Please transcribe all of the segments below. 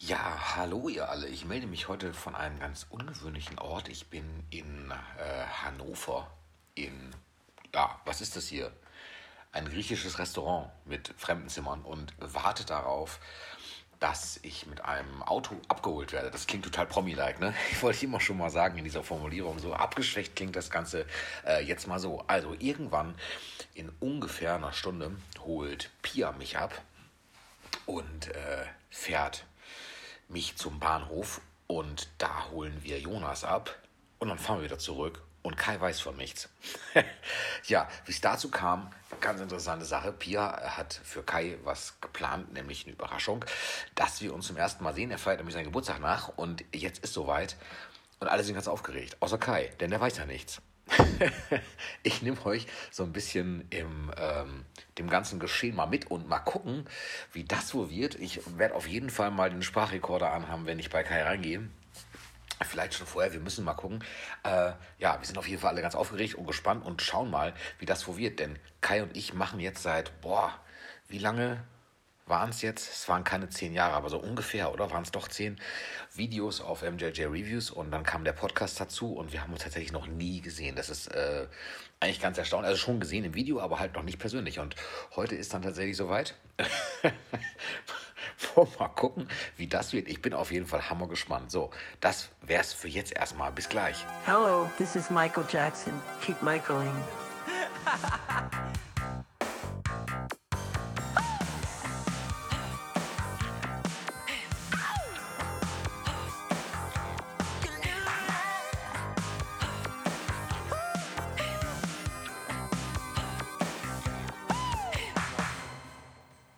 Ja, hallo ihr alle. Ich melde mich heute von einem ganz ungewöhnlichen Ort. Ich bin in äh, Hannover. In, ja, was ist das hier? Ein griechisches Restaurant mit Fremdenzimmern und warte darauf, dass ich mit einem Auto abgeholt werde. Das klingt total Promi-like, ne? Ich wollte immer schon mal sagen in dieser Formulierung. So abgeschwächt klingt das Ganze äh, jetzt mal so. Also irgendwann in ungefähr einer Stunde holt Pia mich ab und äh, fährt mich zum Bahnhof und da holen wir Jonas ab und dann fahren wir wieder zurück und Kai weiß von nichts. ja, wie es dazu kam, ganz interessante Sache. Pia hat für Kai was geplant, nämlich eine Überraschung, dass wir uns zum ersten Mal sehen. Er feiert nämlich seinen Geburtstag nach und jetzt ist soweit und alle sind ganz aufgeregt, außer Kai, denn der weiß ja nichts. ich nehme euch so ein bisschen im ähm, dem ganzen Geschehen mal mit und mal gucken, wie das wohl wird. Ich werde auf jeden Fall mal den Sprachrekorder anhaben, wenn ich bei Kai reingehe. Vielleicht schon vorher, wir müssen mal gucken. Äh, ja, wir sind auf jeden Fall alle ganz aufgeregt und gespannt und schauen mal, wie das wohl wird. Denn Kai und ich machen jetzt seit, boah, wie lange? Waren es jetzt, es waren keine zehn Jahre, aber so ungefähr, oder? Waren es doch zehn Videos auf MJJ Reviews und dann kam der Podcast dazu und wir haben uns tatsächlich noch nie gesehen. Das ist äh, eigentlich ganz erstaunlich. Also schon gesehen im Video, aber halt noch nicht persönlich. Und heute ist dann tatsächlich soweit. mal gucken, wie das wird. Ich bin auf jeden Fall hammer gespannt. So, das wär's für jetzt erstmal. Bis gleich. Hello, this is Michael Jackson. Keep Michaeling.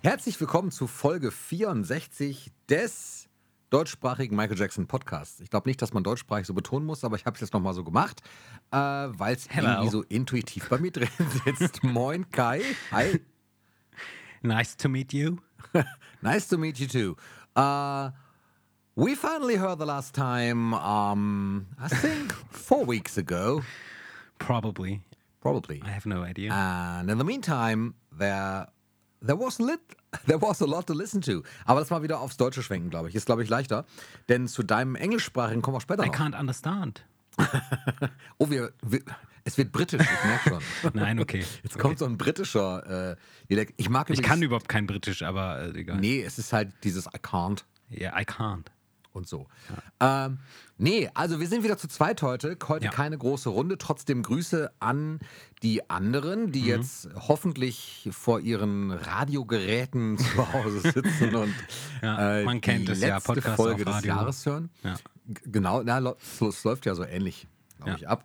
Herzlich willkommen zu Folge 64 des deutschsprachigen Michael Jackson Podcasts. Ich glaube nicht, dass man deutschsprachig so betonen muss, aber ich habe es jetzt nochmal so gemacht, äh, weil es irgendwie so intuitiv bei mir drin sitzt. Moin Kai. Hi. Nice to meet you. nice to meet you too. Uh, we finally heard the last time, um, I think four weeks ago. Probably. Probably. I have no idea. And in the meantime, there There was, lit, there was a lot to listen to. Aber das mal wieder aufs Deutsche schwenken, glaube ich. Ist, glaube ich, leichter. Denn zu deinem Englischsprachigen kommen wir später I noch. Can't understand. oh, wir, wir, es wird britisch, ich merke schon. Nein, okay. Jetzt okay. kommt so ein britischer äh. Ich mag Ich kann überhaupt kein Britisch, aber äh, egal. Nee, es ist halt dieses I can't. Ja, yeah, I can't und so. Ja. Ähm, nee, also wir sind wieder zu zweit heute. Heute ja. keine große Runde. Trotzdem Grüße an die anderen, die mhm. jetzt hoffentlich vor ihren Radiogeräten zu Hause sitzen und ja, äh, man kennt die es letzte ja, Podcast Folge des Jahres hören. Genau, na, es läuft ja so ähnlich, glaube ich, ab.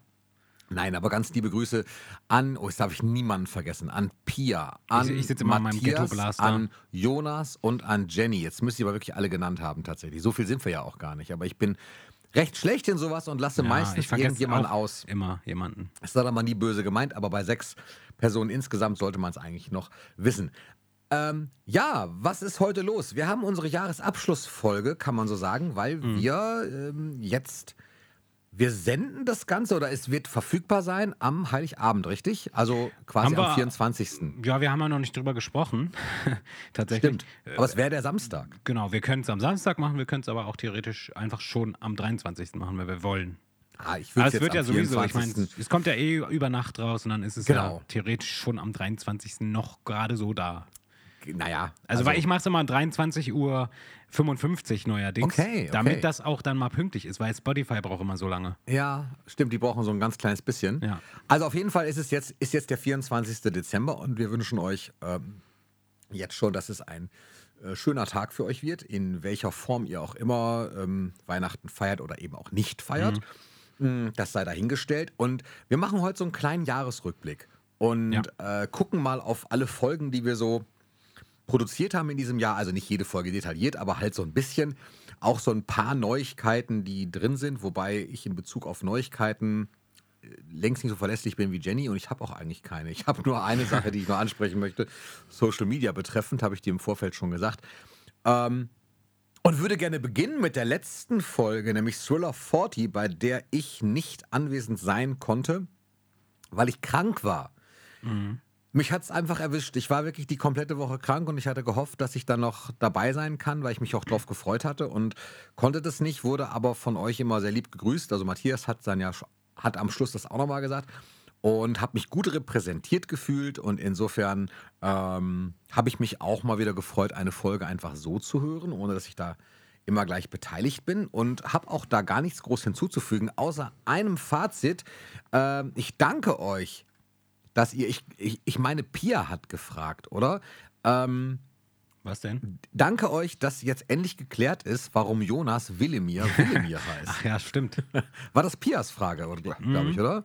Nein, aber ganz liebe Grüße an, oh, jetzt darf ich niemanden vergessen, an Pia, an ich, ich Matthias, an Jonas und an Jenny. Jetzt müsst ihr aber wirklich alle genannt haben tatsächlich. So viel sind wir ja auch gar nicht. Aber ich bin recht schlecht in sowas und lasse ja, meistens irgendjemanden aus. Immer jemanden. Es ist aber nie böse gemeint, aber bei sechs Personen insgesamt sollte man es eigentlich noch wissen. Ähm, ja, was ist heute los? Wir haben unsere Jahresabschlussfolge, kann man so sagen, weil mhm. wir ähm, jetzt wir senden das Ganze oder es wird verfügbar sein am Heiligabend, richtig? Also quasi wir, am 24. Ja, wir haben ja noch nicht drüber gesprochen. Tatsächlich. Stimmt. Aber es wäre der Samstag. Genau, wir können es am Samstag machen, wir können es aber auch theoretisch einfach schon am 23. machen, wenn wir wollen. Ah, ich würde es wird ja sowieso, 24. ich meine, es kommt ja eh über Nacht raus und dann ist es genau. ja theoretisch schon am 23. noch gerade so da naja. Also, also weil ich mache es immer 23 Uhr 55 neuerdings. Okay, okay. Damit das auch dann mal pünktlich ist, weil Spotify braucht immer so lange. Ja, stimmt, die brauchen so ein ganz kleines bisschen. Ja. Also auf jeden Fall ist es jetzt, ist jetzt der 24. Dezember und wir wünschen euch ähm, jetzt schon, dass es ein äh, schöner Tag für euch wird, in welcher Form ihr auch immer ähm, Weihnachten feiert oder eben auch nicht feiert. Mhm. Das sei dahingestellt. Und wir machen heute so einen kleinen Jahresrückblick und ja. äh, gucken mal auf alle Folgen, die wir so produziert haben in diesem Jahr. Also nicht jede Folge detailliert, aber halt so ein bisschen. Auch so ein paar Neuigkeiten, die drin sind, wobei ich in Bezug auf Neuigkeiten äh, längst nicht so verlässlich bin wie Jenny und ich habe auch eigentlich keine. Ich habe nur eine Sache, die ich noch ansprechen möchte. Social Media betreffend, habe ich dir im Vorfeld schon gesagt. Ähm, und würde gerne beginnen mit der letzten Folge, nämlich Thriller 40, bei der ich nicht anwesend sein konnte, weil ich krank war. Mhm. Mich hat es einfach erwischt. Ich war wirklich die komplette Woche krank und ich hatte gehofft, dass ich dann noch dabei sein kann, weil ich mich auch drauf gefreut hatte und konnte das nicht, wurde aber von euch immer sehr lieb gegrüßt. Also Matthias hat dann ja hat am Schluss das auch nochmal gesagt und habe mich gut repräsentiert gefühlt und insofern ähm, habe ich mich auch mal wieder gefreut, eine Folge einfach so zu hören, ohne dass ich da immer gleich beteiligt bin und habe auch da gar nichts groß hinzuzufügen, außer einem Fazit. Äh, ich danke euch dass ihr, ich, ich, ich meine, Pia hat gefragt, oder? Ähm, was denn? Danke euch, dass jetzt endlich geklärt ist, warum Jonas Willemir Willemir heißt. Ach ja, stimmt. War das Pias Frage, glaube mhm. ich, oder?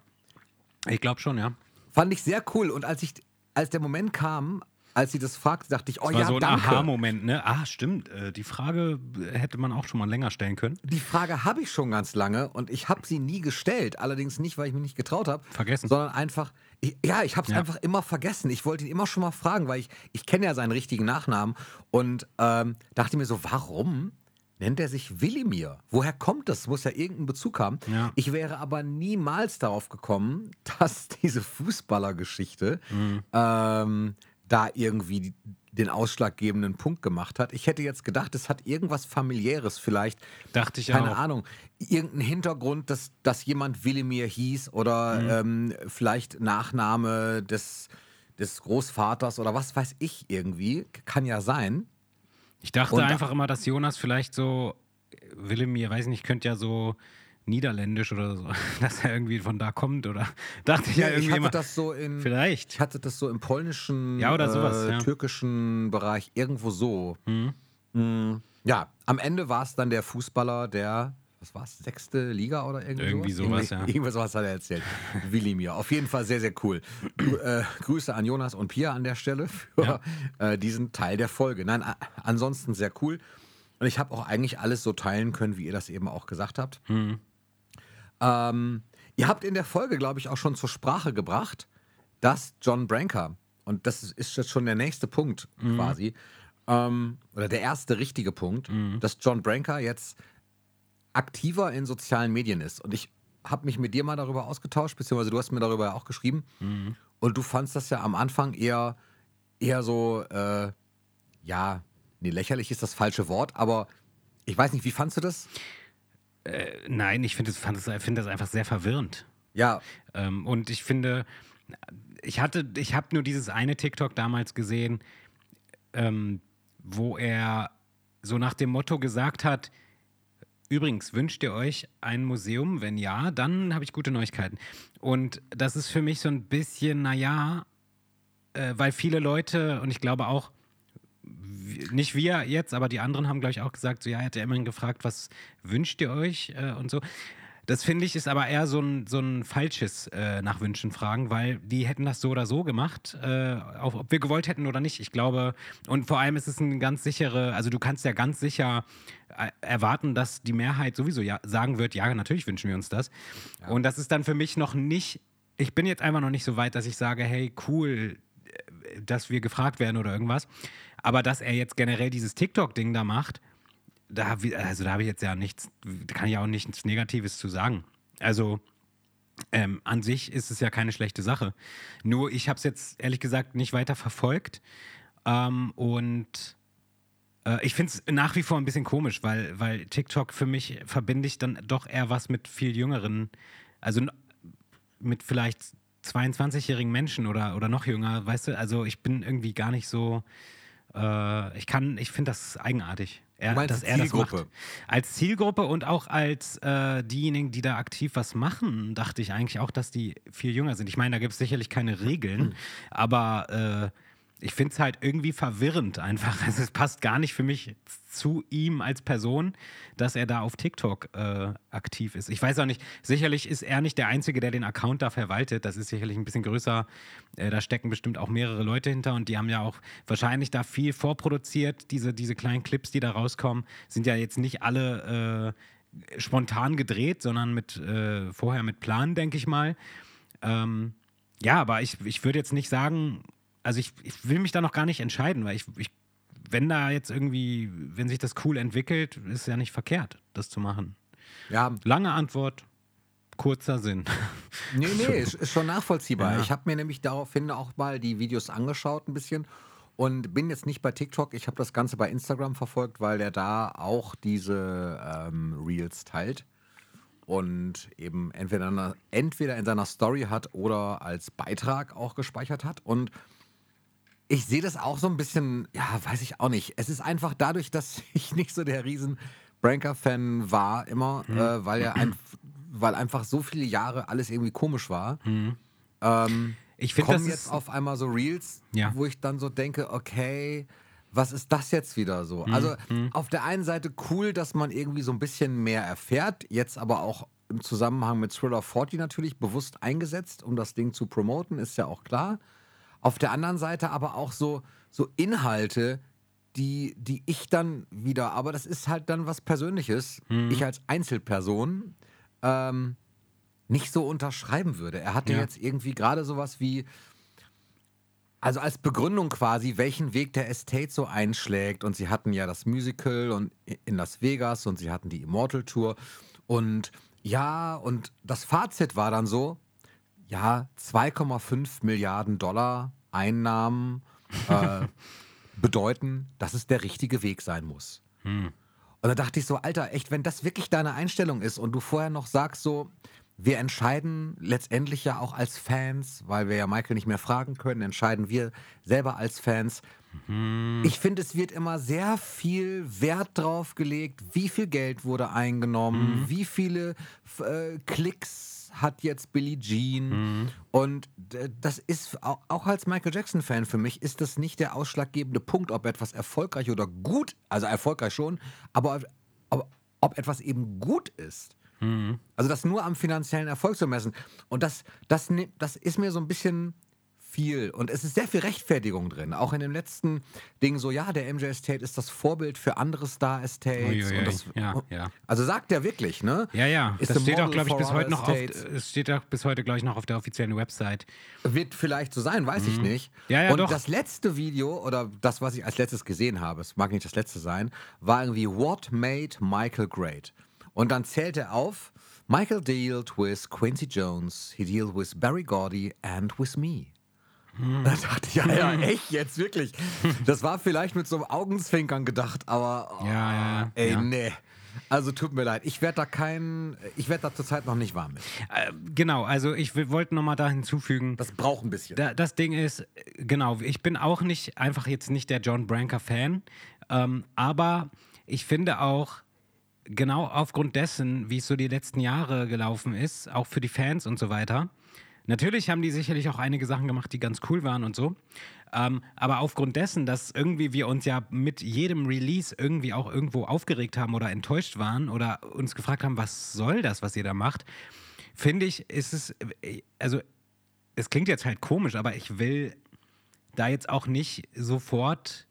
Ich glaube schon, ja. Fand ich sehr cool. Und als ich, als der Moment kam, als sie das fragte, dachte ich, oh das war ja, so ein. Aha-Moment, ne? Ah, stimmt. Äh, die Frage hätte man auch schon mal länger stellen können. Die Frage habe ich schon ganz lange und ich habe sie nie gestellt. Allerdings nicht, weil ich mich nicht getraut habe. Vergessen. Sondern einfach, ich, ja, ich habe es ja. einfach immer vergessen. Ich wollte ihn immer schon mal fragen, weil ich, ich kenne ja seinen richtigen Nachnamen und ähm, dachte mir so, warum nennt er sich Willimir. Woher kommt das? Muss ja irgendeinen Bezug haben. Ja. Ich wäre aber niemals darauf gekommen, dass diese Fußballergeschichte mhm. ähm, da irgendwie den ausschlaggebenden Punkt gemacht hat. Ich hätte jetzt gedacht, es hat irgendwas familiäres vielleicht. Dachte ich Keine auch. Ahnung. Irgendeinen Hintergrund, dass, dass jemand Willemir hieß oder mhm. ähm, vielleicht Nachname des, des Großvaters oder was weiß ich irgendwie. Kann ja sein. Ich dachte Und einfach immer, dass Jonas vielleicht so, Willemir, weiß nicht, könnte ja so Niederländisch oder so, dass er irgendwie von da kommt oder dachte ich ja, ja irgendwie ich hatte immer, das so in vielleicht ich hatte das so im polnischen ja, oder sowas, äh, ja. türkischen Bereich irgendwo so mhm. mhm. ja am Ende war es dann der Fußballer der was war es sechste Liga oder irgendwie, irgendwie sowas, sowas ja irgendwie sowas hat er erzählt Willimir auf jeden Fall sehr sehr cool äh, Grüße an Jonas und Pia an der Stelle für ja. äh, diesen Teil der Folge nein ansonsten sehr cool und ich habe auch eigentlich alles so teilen können, wie ihr das eben auch gesagt habt. Mhm. Ähm, ihr habt in der Folge, glaube ich, auch schon zur Sprache gebracht, dass John Branker, und das ist jetzt schon der nächste Punkt mhm. quasi, ähm, oder der erste richtige Punkt, mhm. dass John Branker jetzt aktiver in sozialen Medien ist. Und ich habe mich mit dir mal darüber ausgetauscht, beziehungsweise du hast mir darüber auch geschrieben. Mhm. Und du fandst das ja am Anfang eher, eher so, äh, ja, nee, lächerlich ist das falsche Wort, aber ich weiß nicht, wie fandst du das? Äh, nein, ich finde das, find das einfach sehr verwirrend. Ja. Ähm, und ich finde, ich hatte, ich habe nur dieses eine TikTok damals gesehen, ähm, wo er so nach dem Motto gesagt hat, Übrigens, wünscht ihr euch ein Museum? Wenn ja, dann habe ich gute Neuigkeiten. Und das ist für mich so ein bisschen, naja, äh, weil viele Leute, und ich glaube auch, nicht wir jetzt, aber die anderen haben, glaube ich, auch gesagt, so ja, er hat ja immerhin gefragt, was wünscht ihr euch äh, und so. Das finde ich ist aber eher so ein, so ein falsches äh, nach Wünschen fragen, weil die hätten das so oder so gemacht, äh, auch, ob wir gewollt hätten oder nicht. Ich glaube, und vor allem ist es ein ganz sichere, also du kannst ja ganz sicher äh, erwarten, dass die Mehrheit sowieso ja sagen wird, ja, natürlich wünschen wir uns das. Ja. Und das ist dann für mich noch nicht, ich bin jetzt einfach noch nicht so weit, dass ich sage, hey, cool, äh, dass wir gefragt werden oder irgendwas. Aber dass er jetzt generell dieses TikTok-Ding da macht, da, also da habe ich jetzt ja nichts, kann ich auch nichts Negatives zu sagen. Also ähm, an sich ist es ja keine schlechte Sache. Nur ich habe es jetzt ehrlich gesagt nicht weiter verfolgt. Ähm, und äh, ich finde es nach wie vor ein bisschen komisch, weil, weil TikTok für mich verbinde ich dann doch eher was mit viel jüngeren, also mit vielleicht 22-jährigen Menschen oder, oder noch jünger, weißt du? Also ich bin irgendwie gar nicht so äh, ich kann, ich finde das eigenartig. Er, du dass er Zielgruppe. Das macht. Als Zielgruppe und auch als äh, diejenigen, die da aktiv was machen, dachte ich eigentlich auch, dass die viel jünger sind. Ich meine, da gibt es sicherlich keine Regeln, mhm. aber äh, ich finde es halt irgendwie verwirrend einfach. Also es passt gar nicht für mich zu ihm als Person, dass er da auf TikTok äh, aktiv ist. Ich weiß auch nicht, sicherlich ist er nicht der Einzige, der den Account da verwaltet. Das ist sicherlich ein bisschen größer. Äh, da stecken bestimmt auch mehrere Leute hinter und die haben ja auch wahrscheinlich da viel vorproduziert. Diese, diese kleinen Clips, die da rauskommen, sind ja jetzt nicht alle äh, spontan gedreht, sondern mit äh, vorher mit Plan, denke ich mal. Ähm, ja, aber ich, ich würde jetzt nicht sagen, also ich, ich will mich da noch gar nicht entscheiden, weil ich, ich, wenn da jetzt irgendwie, wenn sich das cool entwickelt, ist es ja nicht verkehrt, das zu machen. Ja. Lange Antwort, kurzer Sinn. Nee, nee, ist, ist schon nachvollziehbar. Ja. Ich habe mir nämlich daraufhin auch mal die Videos angeschaut ein bisschen und bin jetzt nicht bei TikTok. Ich habe das Ganze bei Instagram verfolgt, weil der da auch diese ähm, Reels teilt und eben entweder, entweder in seiner Story hat oder als Beitrag auch gespeichert hat. Und ich sehe das auch so ein bisschen, ja, weiß ich auch nicht. Es ist einfach dadurch, dass ich nicht so der riesen Branker-Fan war immer, äh, weil er ein, weil einfach so viele Jahre alles irgendwie komisch war. Ähm, Ich finde, das jetzt auf einmal so Reels, Ja. wo ich dann so denke, okay, was ist das jetzt wieder so? Also auf der einen Seite cool, dass man irgendwie so ein bisschen mehr erfährt, jetzt aber auch im Zusammenhang mit Thriller 40 natürlich bewusst eingesetzt, um das Ding zu promoten, ist ja auch klar. Auf der anderen Seite aber auch so, so Inhalte, die, die ich dann wieder, aber das ist halt dann was Persönliches, ich als Einzelperson ähm, nicht so unterschreiben würde. Er hatte Ja. jetzt irgendwie gerade sowas wie, also als Begründung quasi, welchen Weg der Estate so einschlägt. Und sie hatten ja das Musical und in Las Vegas und sie hatten die Immortal Tour. Und ja, und das Fazit war dann so, ja, 2,5 Milliarden Dollar Einnahmen äh, bedeuten, dass es der richtige Weg sein muss. Und da dachte ich so, Alter, echt, wenn das wirklich deine Einstellung ist und du vorher noch sagst so, wir entscheiden letztendlich ja auch als Fans, weil wir ja Michael nicht mehr fragen können, entscheiden wir selber als Fans. Ich finde, es wird immer sehr viel Wert drauf gelegt, wie viel Geld wurde eingenommen, wie viele äh, Klicks hat jetzt Billie Jean. Und äh, das ist au- auch als Michael Jackson-Fan für mich, ist das nicht der ausschlaggebende Punkt, ob etwas erfolgreich oder gut, also erfolgreich schon, aber ob, ob, etwas eben gut ist. Also das nur am finanziellen Erfolg zu messen. Und das, das, das ist mir so ein bisschen viel. Und es ist sehr viel Rechtfertigung drin. Auch in dem letzten Ding so, ja, der MJ Estate ist das Vorbild für andere Star Estates. Und das, ja, ja. Also sagt er wirklich, ne? Ja, ja. Ist das steht auch, glaube ich, bis heute noch auf, es steht auch bis heute, glaube ich, noch auf der offiziellen Website. Wird vielleicht so sein, weiß ich nicht. Mhm. Ja, ja, und doch. das letzte Video, oder das, was ich als letztes gesehen habe, es mag nicht das letzte sein, war irgendwie What Made Michael Great? Und dann zählt er auf, Michael dealt with Quincy Jones, he dealt with Barry Gordy and with me. Da dachte ich, ja, ja, echt jetzt, wirklich. Das war vielleicht mit so einem Augenzwinkern gedacht, aber oh, Ja, ja, ey, Ja. nee. Also tut mir leid, ich werde da kein, ich werde da zurzeit noch nicht warm mit. Äh, genau, also ich wollte nochmal da hinzufügen. Das braucht ein bisschen. Da, das Ding ist, genau, ich bin auch nicht, einfach jetzt nicht der John Branker-Fan, ähm, aber ich finde auch, genau aufgrund dessen, wie es so die letzten Jahre gelaufen ist, auch für die Fans und so weiter, natürlich haben die sicherlich auch einige Sachen gemacht, die ganz cool waren und so, ähm, aber aufgrund dessen, dass irgendwie wir uns ja mit jedem Release irgendwie auch irgendwo aufgeregt haben oder enttäuscht waren oder uns gefragt haben, was soll das, was ihr da macht, finde ich, ist es, äh, also es klingt jetzt halt komisch, aber ich will da jetzt auch nicht sofort,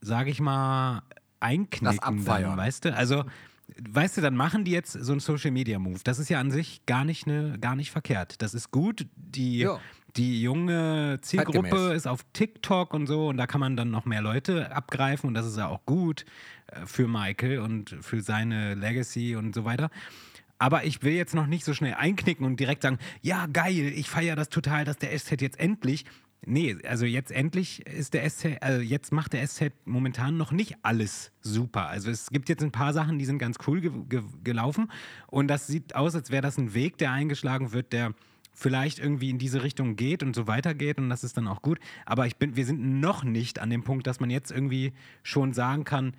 sage ich mal, einknicken, abfeiern. dann, weißt du? Also, weißt du, dann machen die jetzt so einen Social Media Move. Das ist ja an sich gar nicht ne, gar nicht verkehrt. Das ist gut. Die, die junge Zielgruppe Zeitgemäß. ist auf TikTok und so und da kann man dann noch mehr Leute abgreifen und das ist ja auch gut äh, für Michael und für seine Legacy und so weiter. Aber ich will jetzt noch nicht so schnell einknicken und direkt sagen, ja, geil, ich feiere das total, dass der SZ jetzt endlich. Nee, also jetzt endlich ist der SZ, also jetzt macht der SZ momentan noch nicht alles super. Also es gibt jetzt ein paar Sachen, die sind ganz cool ge ge gelaufen und das sieht aus, als wäre das ein Weg, der eingeschlagen wird, der vielleicht irgendwie in diese Richtung geht und so weitergeht und das ist dann auch gut. Aber ich bin, wir sind noch nicht an dem Punkt, dass man jetzt irgendwie schon sagen kann,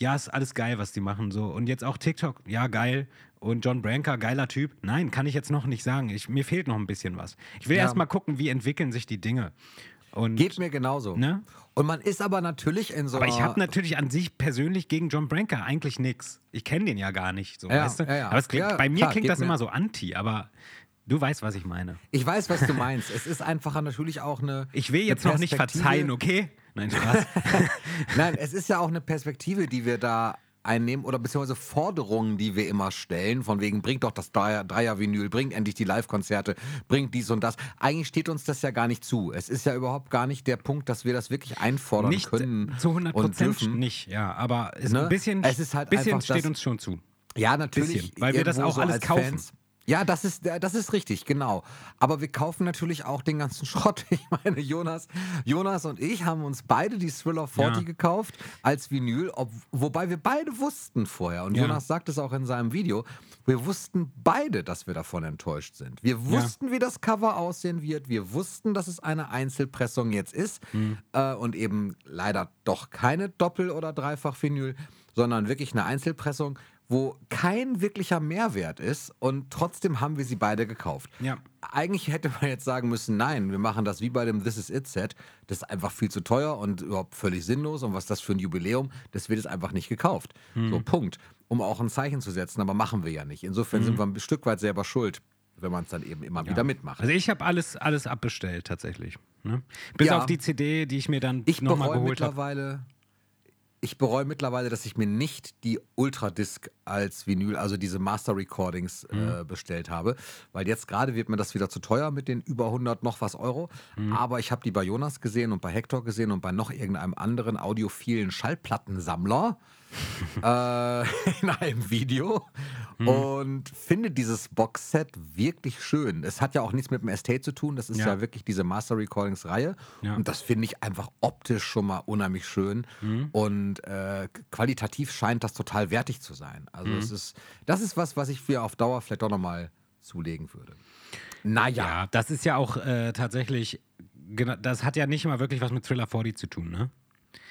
ja, ist alles geil, was die machen. So. Und jetzt auch TikTok, ja, geil. Und John Branker, geiler Typ. Nein, kann ich jetzt noch nicht sagen. Ich, mir fehlt noch ein bisschen was. Ich will Ja. erst mal gucken, wie entwickeln sich die Dinge. Und, Geht mir genauso. Ne? Und man ist aber natürlich in so aber ich habe natürlich an sich persönlich gegen John Branker eigentlich nichts. Ich kenne den ja gar nicht. So, Ja, weißt du? ja. Aber es klingt, bei mir klar, klingt das mir- immer so anti, aber du weißt, was ich meine. Ich weiß, was du meinst. es ist einfach natürlich auch eine. Ich will jetzt noch nicht verzeihen, okay? Nein, Spaß. Nein, es ist ja auch eine Perspektive, die wir da einnehmen oder beziehungsweise Forderungen, die wir immer stellen, von wegen bringt doch das Dreier- Dreier-Vinyl, bringt endlich die Live-Konzerte, bringt dies und das. Eigentlich steht uns das ja gar nicht zu. Es ist ja überhaupt gar nicht der Punkt, dass wir das wirklich einfordern nicht können zu 100 und Prozent dürfen. nicht, ja. Aber es, Ne? ein bisschen, Es ist halt bisschen einfach steht uns schon zu. Ja, natürlich. Bisschen, weil wir das auch so alles kaufen. Fans. Ja, das ist, äh, das ist richtig, genau. Aber wir kaufen natürlich auch den ganzen Schrott. Ich meine, Jonas, Jonas und ich haben uns beide die Thriller 40 Ja. gekauft als Vinyl, ob, wobei wir beide wussten vorher, und Ja. Jonas sagt es auch in seinem Video, wir wussten beide, dass wir davon enttäuscht sind. Wir Ja. wussten, wie das Cover aussehen wird. Wir wussten, dass es eine Einzelpressung jetzt ist Mhm. äh, und eben leider doch keine Doppel- oder Dreifach-Vinyl, sondern wirklich eine Einzelpressung, wo kein wirklicher Mehrwert ist und trotzdem haben wir sie beide gekauft. Ja. Eigentlich hätte man jetzt sagen müssen, nein, wir machen das wie bei dem This Is It Set. Das ist einfach viel zu teuer und überhaupt völlig sinnlos. Und was ist das für ein Jubiläum? Das wird jetzt einfach nicht gekauft. So, Punkt. Um auch ein Zeichen zu setzen, aber machen wir ja nicht. Insofern sind wir ein Stück weit selber schuld, wenn man es dann eben immer wieder mitmacht. Also ich habe alles, alles abbestellt tatsächlich. Ne? Bis Ja. auf die CD, die ich mir dann Ich nochmal geholt habe. mittlerweile, ich bereue mittlerweile, dass ich mir nicht die Ultradisc als Vinyl, also diese Master Recordings Mhm. äh, bestellt habe, weil jetzt gerade wird mir das wieder zu teuer mit den über 100 noch was Euro. Mhm. Aber ich habe die bei Jonas gesehen und bei Hector gesehen und bei noch irgendeinem anderen audiophilen Schallplattensammler äh, in einem Video Mhm. und finde dieses Boxset wirklich schön. Es hat ja auch nichts mit dem Estate zu tun, das ist ja, Ja. wirklich diese Master Recordings Reihe Ja. und das finde ich einfach optisch schon mal unheimlich schön Mhm. und äh, qualitativ scheint das total wertig zu sein. Also Mhm. es ist, das ist was, was ich mir auf Dauer vielleicht doch nochmal zulegen würde. Naja, Ja, das ist ja auch äh, tatsächlich, genau, das hat ja nicht mal wirklich was mit Thriller 40 zu tun, ne?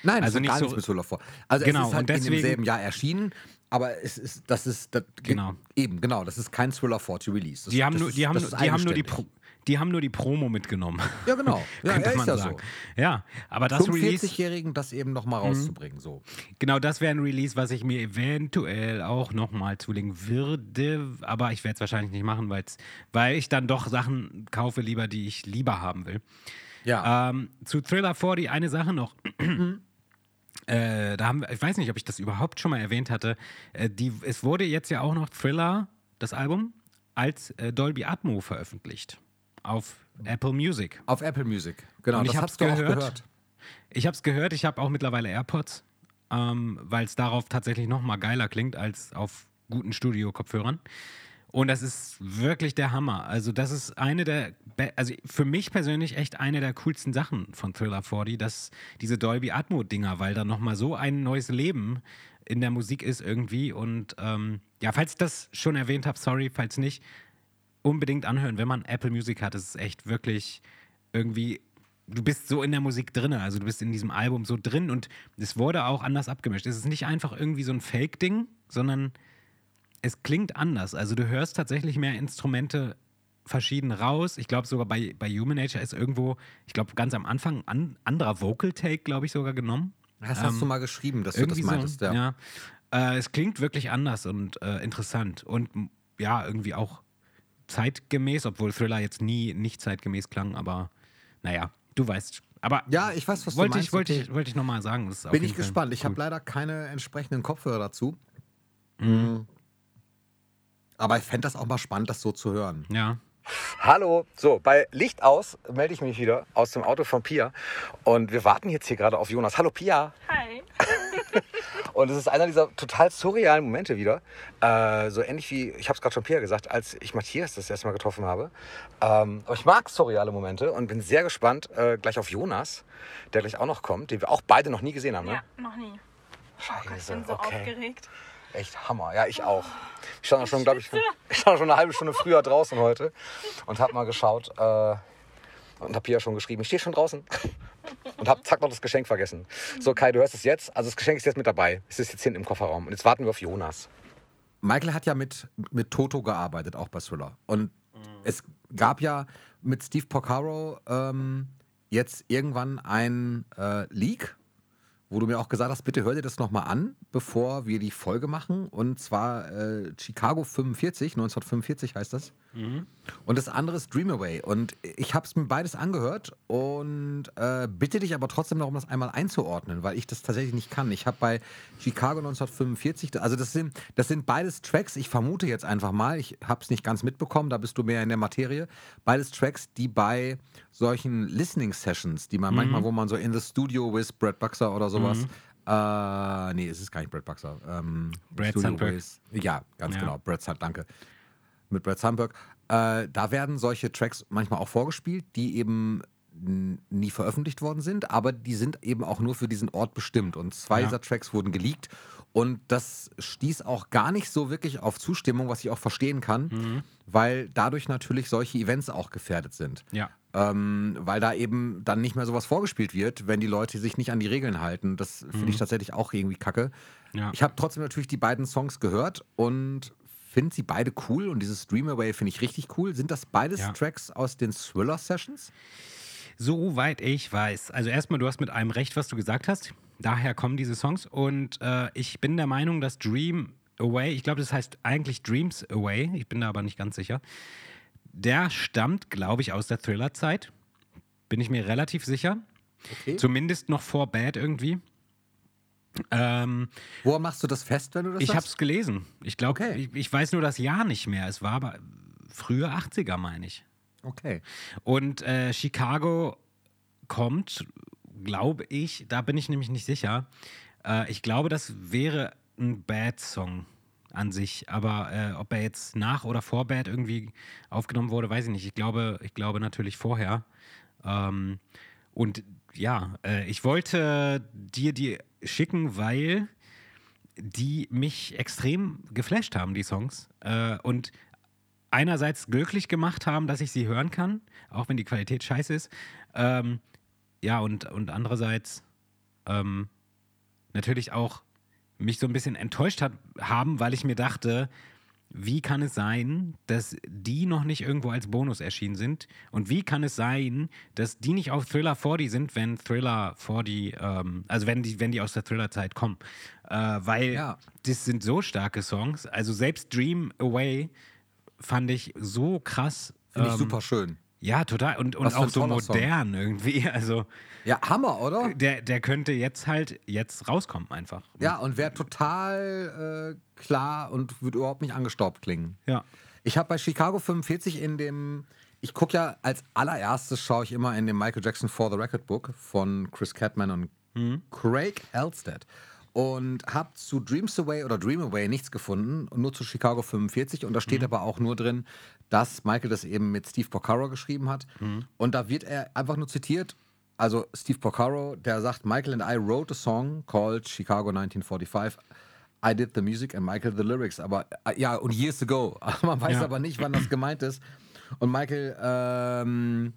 Nein, also nicht gar so- nichts mit Solar vor. Also Genau, es ist halt und in deswegen- demselben Jahr erschienen, aber es ist, das ist, das, Genau. eben, genau, das ist kein Thriller 40 Release. Das, Die haben nur, ist, die haben, ist die haben nur die. Pro, die haben nur die Promo mitgenommen. Ja, genau. Ja, könnte man ja sagen. so. Ja, aber das Zum Release, 40-Jährigen das eben nochmal Mhm. rauszubringen, so. genau das wäre ein Release, was ich mir eventuell auch nochmal zulegen würde, aber ich werde es wahrscheinlich nicht machen, weil ich dann doch Sachen kaufe lieber, die ich lieber haben will. Ja. Ähm, zu Thriller 40 eine Sache noch. Äh, da haben wir, ich weiß nicht, ob ich das überhaupt schon mal erwähnt hatte. Äh, die, es wurde jetzt ja auch noch Thriller, das Album, als äh, Dolby Atmo veröffentlicht. Auf Apple Music. Auf Apple Music, genau. Und ich auch gehört. gehört. Ich habe es gehört, ich habe auch mittlerweile AirPods, ähm, weil es darauf tatsächlich noch mal geiler klingt als auf guten Studio-Kopfhörern. Und das ist wirklich der Hammer. Also das ist eine der, also für mich persönlich echt eine der coolsten Sachen von Thriller 40, dass diese Dolby Atmo-Dinger, weil da noch mal so ein neues Leben in der Musik ist irgendwie. Und ähm, ja, falls ich das schon erwähnt habe, sorry, falls nicht, unbedingt anhören. Wenn man Apple Music hat, ist es echt wirklich irgendwie. Du bist so in der Musik drin, also du bist in diesem Album so drin und es wurde auch anders abgemischt. Es ist nicht einfach irgendwie so ein Fake-Ding, sondern es klingt anders. Also du hörst tatsächlich mehr Instrumente verschieden raus. Ich glaube sogar bei, bei Human Nature ist irgendwo, ich glaube ganz am Anfang ein anderer Vocal-Take, glaube ich, sogar genommen. Das Ähm, hast du mal geschrieben, dass du das meintest, so, ja. ja. Äh, es klingt wirklich anders und äh, interessant und ja, irgendwie auch zeitgemäß, obwohl Thriller jetzt nie nicht zeitgemäß klang, aber naja, du weißt. Aber Ja, ich weiß, was du wollte meinst, ich, wollte okay. ich, wollte ich nochmal sagen. Bin ich Fall gespannt. Ich habe leider keine entsprechenden Kopfhörer dazu. Mhm. Aber ich fände das auch mal spannend, das so zu hören. Ja. Hallo, so, bei Licht aus melde ich mich wieder aus dem Auto von Pia. Und wir warten jetzt hier gerade auf Jonas. Hallo Pia. Hi. Und es ist einer dieser total surrealen Momente wieder. Äh, so ähnlich wie, ich habe es gerade schon Pia gesagt, als ich Matthias das erste Mal getroffen habe. Ähm, aber ich mag surreale Momente und bin sehr gespannt äh, gleich auf Jonas, der gleich auch noch kommt, den wir auch beide noch nie gesehen haben. Ne? Ja, noch nie. Oh Gott, ich bin so okay. aufgeregt. Echt Hammer. Ja, ich auch. Ich stand auch schon, glaube ich, ich stand schon eine halbe Stunde früher draußen heute und habe mal geschaut äh, und habe Pia schon geschrieben, ich stehe schon draußen und habe zack noch das Geschenk vergessen. So Kai, du hörst es jetzt. Also das Geschenk ist jetzt mit dabei. Es ist jetzt hinten im Kofferraum und jetzt warten wir auf Jonas. Michael hat ja mit, mit Toto gearbeitet, auch bei Thriller. Und es gab ja mit Steve Porcaro ähm, jetzt irgendwann ein äh, Leak, wo du mir auch gesagt hast, bitte hör dir das nochmal an, bevor wir die Folge machen. Und zwar äh, Chicago 45, 1945 heißt das. Und das andere ist Dream Away. Und ich habe es mir beides angehört und äh, bitte dich aber trotzdem noch, um das einmal einzuordnen, weil ich das tatsächlich nicht kann. Ich habe bei Chicago 1945, also das sind, das sind beides Tracks, ich vermute jetzt einfach mal, ich habe es nicht ganz mitbekommen, da bist du mehr in der Materie, beides Tracks, die bei solchen Listening Sessions, die man manchmal, wo man so in the studio with Brad Buxer oder sowas, äh, nee, es ist gar nicht Brad Buxer. Ähm, Brad Sandberg. Ja, ganz Ja. genau, Brad Sand, danke mit Brad Sandberg. Äh, da werden solche Tracks manchmal auch vorgespielt, die eben nie veröffentlicht worden sind, aber die sind eben auch nur für diesen Ort bestimmt. Und zwei Ja. dieser Tracks wurden geleakt. Und das stieß auch gar nicht so wirklich auf Zustimmung, was ich auch verstehen kann, Mhm. weil dadurch natürlich solche Events auch gefährdet sind. Ja. Ähm, weil da eben dann nicht mehr sowas vorgespielt wird, wenn die Leute sich nicht an die Regeln halten. Das finde ich tatsächlich auch irgendwie kacke. Mhm. Ja. Ich habe trotzdem natürlich die beiden Songs gehört und finde sie beide cool. Und dieses Dream Away finde ich richtig cool. Sind das beides Ja. Tracks aus den Thriller Sessions? Soweit ich weiß. Also erstmal, du hast mit allem recht, was du gesagt hast. Daher kommen diese Songs. Und äh, ich bin der Meinung, dass Dream Away, ich glaube, das heißt eigentlich Dreams Away, ich bin da aber nicht ganz sicher. Der stammt, glaube ich, aus der Thriller-Zeit. Bin ich mir relativ sicher. Okay. Zumindest noch vor Bad irgendwie. Ähm, Woher machst du das fest, wenn du das ich habe es gelesen. Ich glaube, Okay. ich, ich weiß nur das Jahr nicht mehr. Es war aber frühe 80er, meine ich. Okay. Und äh, Chicago kommt, glaube ich, da bin ich nämlich nicht sicher. Äh, ich glaube, das wäre ein Bad-Song an sich. Aber äh, ob er jetzt nach oder vor Bad irgendwie aufgenommen wurde, weiß ich nicht. Ich glaube, ich glaube natürlich vorher. Ähm, und ja, äh, ich wollte dir die schicken, weil die mich extrem geflasht haben, die Songs. Äh, und einerseits glücklich gemacht haben, dass ich sie hören kann, auch wenn die Qualität scheiße ist. Ähm, ja, und, und andererseits ähm, natürlich auch mich so ein bisschen enttäuscht hat, haben, weil ich mir dachte, wie kann es sein, dass die noch nicht irgendwo als Bonus erschienen sind? Und wie kann es sein, dass die nicht auf Thriller 40 sind, wenn Thriller 40, ähm, also wenn die, wenn die aus der Thriller-Zeit kommen? Äh, weil Ja. das sind so starke Songs. Also selbst Dream Away fand ich so krass. Finde ich ähm, super schön. Ja, total. Und, und auch so toller Song. modern irgendwie. Also Ja, Hammer, oder? der, der könnte jetzt halt jetzt rauskommen einfach. Ja, und wäre total äh, klar und würde überhaupt nicht angestaubt klingen. Ja. Ich habe bei Chicago 45 in dem, ich gucke ja als allererstes, schaue ich immer in dem Michael Jackson For the Record Book von Chris Catman und Craig Halstead. Und habe zu Dreams Away oder Dream Away nichts gefunden, und nur zu Chicago 45. Und da steht aber auch nur drin, dass Michael das eben mit Steve Porcaro geschrieben hat. Und da wird er einfach nur zitiert. Also Steve Porcaro, der sagt, Michael and I wrote a song called Chicago 1945. I did the music and Michael the lyrics. Aber äh, ja, und years ago. Man weiß Ja. aber nicht, wann das gemeint ist. Und Michael ähm,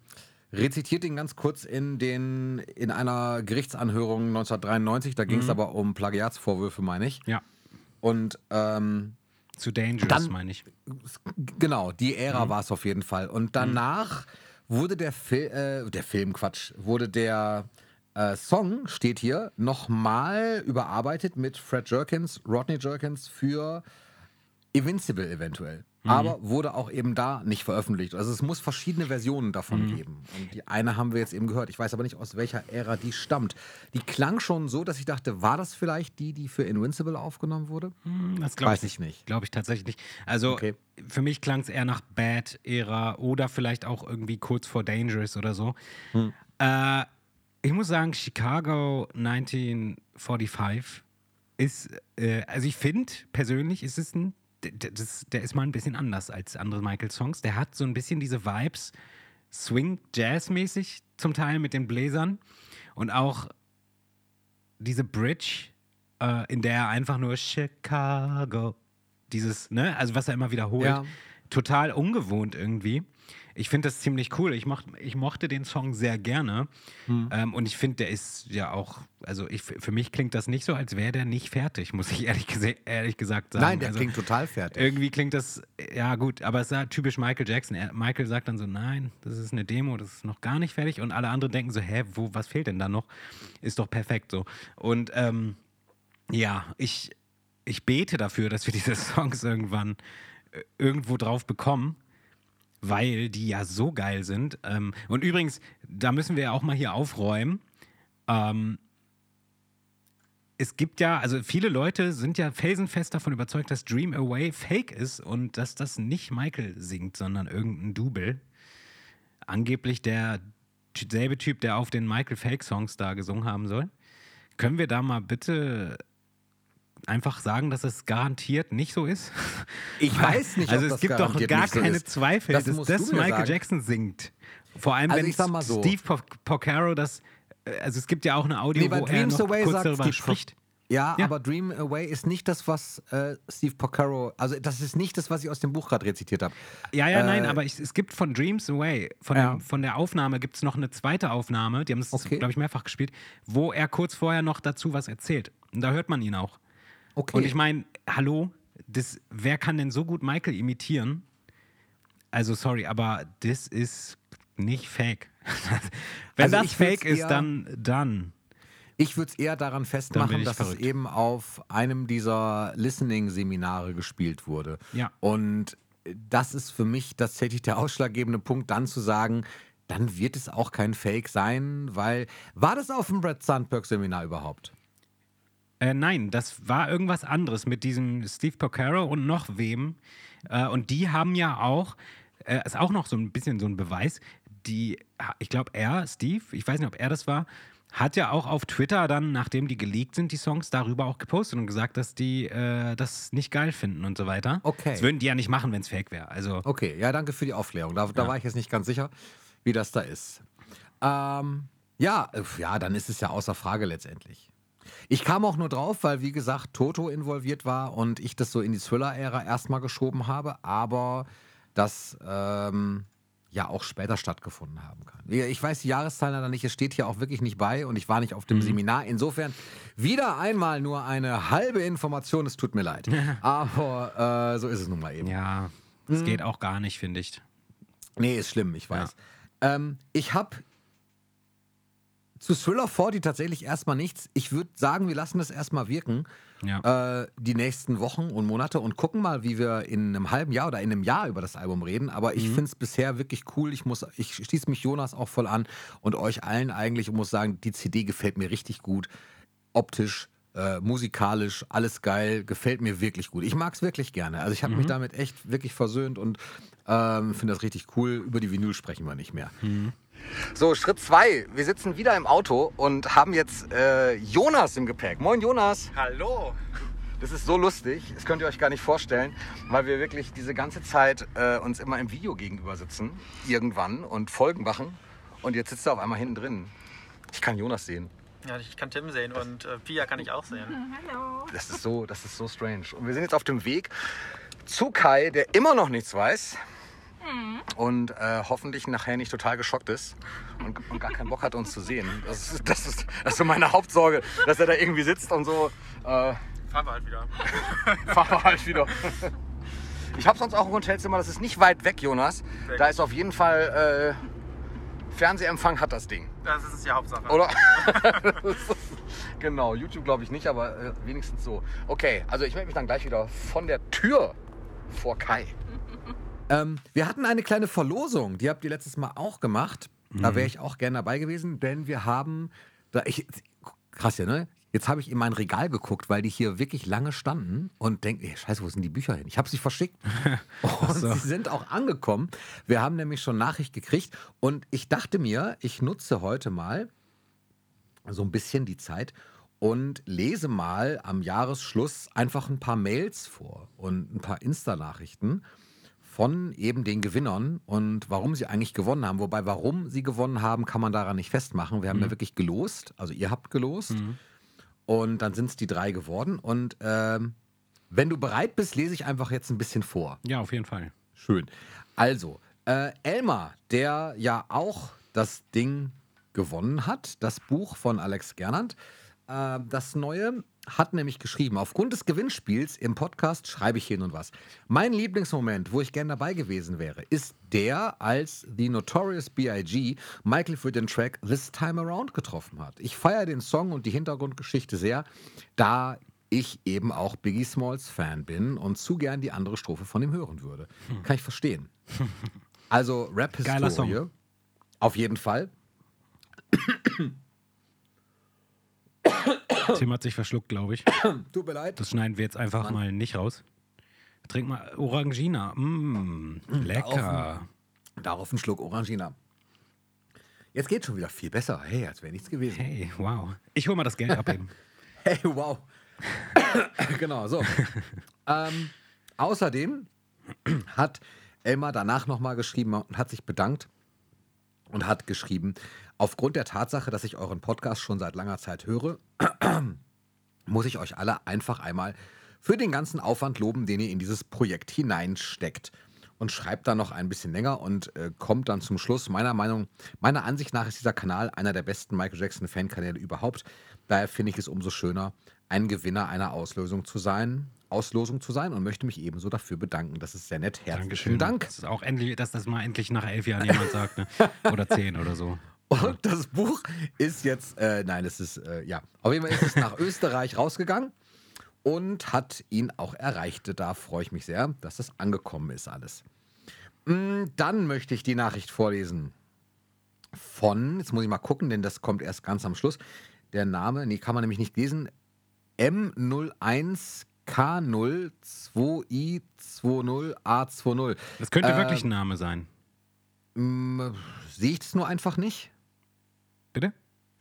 rezitiert ihn ganz kurz in, den, in einer Gerichtsanhörung 1993. Da ging es aber um Plagiatsvorwürfe, meine ich. Ja. Und ähm, Zu Dangerous, meine ich. Genau, die Ära war es auf jeden Fall. Und danach wurde der, Fil äh, der Film, Quatsch, wurde der äh, Song, steht hier, nochmal überarbeitet mit Fred Jerkins, Rodney Jerkins für Invincible eventuell. Aber wurde auch eben da nicht veröffentlicht. Also es muss verschiedene Versionen davon geben. Und die eine haben wir jetzt eben gehört. Ich weiß aber nicht, aus welcher Ära die stammt. Die klang schon so, dass ich dachte, war das vielleicht die, die für Invincible aufgenommen wurde? Hm, Das glaube Weiß ich ich nicht. Glaube ich tatsächlich nicht. Also Okay. für mich klang es eher nach Bad-Ära oder vielleicht auch irgendwie kurz vor Dangerous oder so. Äh, ich muss sagen, Chicago 1945 ist, äh, also ich finde persönlich ist es ein, das, der ist mal ein bisschen anders als andere Michael-Songs. Der hat so ein bisschen diese Vibes, Swing-Jazz-mäßig zum Teil mit den Bläsern und auch diese Bridge, äh, in der er einfach nur Chicago, dieses, ne, also was er immer wiederholt, Ja. Total ungewohnt irgendwie. Ich finde das ziemlich cool. Ich, mocht, ich mochte den Song sehr gerne. Hm. Ähm, und ich finde, der ist ja auch, also ich, für mich klingt das nicht so, als wäre der nicht fertig, muss ich ehrlich, ehrlich gesagt sagen. Nein, der also, klingt total fertig. irgendwie klingt das, ja gut, aber es ist ja typisch Michael Jackson. Er, Michael sagt dann so, nein, das ist eine Demo, das ist noch gar nicht fertig. Und alle anderen denken so, hä, wo, was fehlt denn da noch? Ist doch perfekt so. Und ähm, ja, ich, ich bete dafür, dass wir diese Songs irgendwann irgendwo drauf bekommen, weil die ja so geil sind. Ähm, und übrigens, da müssen wir ja auch mal hier aufräumen. Ähm, es gibt ja, also viele Leute sind ja felsenfest davon überzeugt, dass Dream Away fake ist und dass das nicht Michael singt, sondern irgendein Double. Angeblich der selbe Typ, der auf den Michael Fake Songs da gesungen haben soll. Können wir da mal bitte einfach sagen, dass es garantiert nicht so ist? Ich weiß nicht, Also es gibt doch gar so keine ist. Zweifel, Das dass das Michael sagen. Jackson singt. Vor allem, Also wenn so. Steve Po- Porcaro das, äh, also es gibt ja auch eine Audio, Nee, wo er Dreams noch Away kurz darüber Steve spricht. Ja, Ja. aber Dream Away ist nicht das, was äh, Steve Porcaro, also das ist nicht das, was ich aus dem Buch gerade rezitiert habe. Ja, ja, nein, Äh, aber ich, es gibt von Dreams Away, von, Ja. dem, von der Aufnahme gibt es noch eine zweite Aufnahme, die haben es, Okay. glaube ich, mehrfach gespielt, wo er kurz vorher noch dazu was erzählt. Und da hört man ihn auch. Okay. Und ich meine, hallo, das, wer kann denn so gut Michael imitieren? Also, sorry, aber das ist nicht fake. Wenn Also das fake ist, eher- dann, dann. Ich würde es eher daran festmachen, dass verrückt. es eben auf einem dieser Listening-Seminare gespielt wurde. Ja. Und das ist für mich tatsächlich der ausschlaggebende Punkt, dann zu sagen, dann wird es auch kein Fake sein, weil war das auf dem Brad Sandberg-Seminar überhaupt? Äh, nein, das war irgendwas anderes mit diesem Steve Porcaro und noch wem. Äh, und die haben ja auch, äh, ist auch noch so ein bisschen so ein Beweis, die, ich glaube, er, Steve, ich weiß nicht, ob er das war, hat ja auch auf Twitter dann, nachdem die geleakt sind, die Songs darüber auch gepostet und gesagt, dass die äh, das nicht geil finden und so weiter. Okay. Das würden die ja nicht machen, wenn es fake wäre. Also, Okay, ja, danke für die Aufklärung. Da, da Ja. war ich jetzt nicht ganz sicher, wie das da ist. Ähm, ja, äh, ja, dann ist es ja außer Frage letztendlich. Ich kam auch nur drauf, weil, wie gesagt, Toto involviert war und ich das so in die Thriller-Ära erstmal geschoben habe, aber das ähm, ja auch später stattgefunden haben kann. Ich weiß die Jahreszahl leider nicht, es steht hier auch wirklich nicht bei und ich war nicht auf dem Seminar. Insofern wieder einmal nur eine halbe Information, es tut mir leid. Aber äh, so ist es nun mal eben. ja, das Mhm. geht auch gar nicht, finde ich. Nee, ist schlimm, ich weiß. Ähm, ich habe zu Thriller 40 tatsächlich erstmal nichts. Ich würde sagen, wir lassen das erstmal wirken. Ja. Äh, die nächsten Wochen und Monate und gucken mal, wie wir in einem halben Jahr oder in einem Jahr über das Album reden. Aber Mhm. ich finde es bisher wirklich cool. Ich muss, ich schließe mich Jonas auch voll an und euch allen eigentlich und muss sagen, die CD gefällt mir richtig gut. Optisch, äh, musikalisch, alles geil, gefällt mir wirklich gut. Ich mag es wirklich gerne. Also ich habe Mhm. mich damit echt wirklich versöhnt und ähm, finde das richtig cool. Über die Vinyl sprechen wir nicht mehr. So, Schritt zwei. Wir sitzen wieder im Auto und haben jetzt äh, Jonas im Gepäck. Moin Jonas. Hallo. Das ist so lustig, das könnt ihr euch gar nicht vorstellen, weil wir wirklich diese ganze Zeit äh, uns immer im Video gegenüber sitzen, irgendwann und Folgen machen. Und jetzt sitzt er auf einmal hinten drin. Ich kann Jonas sehen. Ja, ich kann Tim sehen und äh, Pia kann ich auch sehen. Das ist so, das ist so strange. Und wir sind jetzt auf dem Weg zu Kai, der immer noch nichts weiß. Und äh, hoffentlich nachher nicht total geschockt ist und, und gar keinen Bock hat, uns zu sehen. Das ist, das, ist, das ist so meine Hauptsorge, dass er da irgendwie sitzt und so. Äh, Fahren wir halt wieder. fahren wir halt wieder. Ich habe sonst auch ein Hotelzimmer, das ist nicht weit weg, Jonas. Sehr Da gut. ist auf jeden Fall äh, Fernsehempfang hat das Ding. Das ist die Hauptsache. Oder? genau, YouTube glaube ich nicht, aber äh, wenigstens so. Okay, also ich melde mich dann gleich wieder von der Tür vor Kai. Ähm, wir hatten eine kleine Verlosung, die habt ihr letztes Mal auch gemacht. Da wäre ich auch gerne dabei gewesen, denn wir haben, da ich, krass ja, ne? Jetzt habe ich in mein Regal geguckt, weil die hier wirklich lange standen und denke, ey, scheiße, wo sind die Bücher hin? Ich habe sie verschickt. Und sie sind auch angekommen. Wir haben nämlich schon Nachricht gekriegt und ich dachte mir, ich nutze heute mal so ein bisschen die Zeit und lese mal am Jahresschluss einfach ein paar Mails vor und ein paar Insta-Nachrichten von eben den Gewinnern und warum sie eigentlich gewonnen haben. Wobei, warum sie gewonnen haben, kann man daran nicht festmachen. Wir haben ja wirklich gelost, also ihr habt gelost und dann sind es die drei geworden. Und ähm, wenn du bereit bist, lese ich einfach jetzt ein bisschen vor. Ja, auf jeden Fall. Schön. Also, äh, Elmar, der ja auch das Ding gewonnen hat, das Buch von Alex Gernand, äh, das neue, hat nämlich geschrieben, aufgrund des Gewinnspiels im Podcast schreibe ich hier nun was. Mein Lieblingsmoment, wo ich gern dabei gewesen wäre, ist der, als The Notorious B.I.G. Michael für den Track This Time Around getroffen hat. Ich feiere den Song und die Hintergrundgeschichte sehr, da ich eben auch Biggie Smalls Fan bin und zu gern die andere Strophe von ihm hören würde. Kann ich verstehen. Also Rap-Historie. Auf jeden Fall. Tim hat sich verschluckt, glaube ich. Tut mir leid. Das schneiden wir jetzt einfach mal nicht raus. Trink mal Orangina. Mm, lecker. Darauf einen Schluck Orangina. Jetzt geht schon wieder viel besser. Hey, als wäre nichts gewesen. Hey, wow. Ich hole mal das Geld ab eben. Hey, wow. genau, so. ähm, außerdem hat Elmar danach nochmal geschrieben und hat sich bedankt und hat geschrieben, aufgrund der Tatsache, dass ich euren Podcast schon seit langer Zeit höre, muss ich euch alle einfach einmal für den ganzen Aufwand loben, den ihr in dieses Projekt hineinsteckt. Und schreibt dann noch ein bisschen länger und äh, kommt dann zum Schluss. Meiner Meinung, meiner Ansicht nach ist dieser Kanal einer der besten Michael Jackson Fankanäle überhaupt. Daher finde ich es umso schöner, ein Gewinner einer Auslosung zu sein, Auslosung zu sein und möchte mich ebenso dafür bedanken. Das ist sehr nett. Herzlichen Dankeschön. Dank. Das ist auch endlich, dass das mal endlich nach elf Jahren jemand sagt, ne? Oder zehn oder so. Und das Buch ist jetzt, äh, nein, es ist, äh, ja, auf jeden Fall ist es nach Österreich rausgegangen und hat ihn auch erreicht. Da freue ich mich sehr, dass das angekommen ist alles. Mm, Dann möchte ich die Nachricht vorlesen von, jetzt muss ich mal gucken, denn das kommt erst ganz am Schluss. Der Name, nee, kann man nämlich nicht lesen. M01K02I20A20. Das könnte Äh, wirklich ein Name sein. Mm, Sehe ich das nur einfach nicht? Bitte?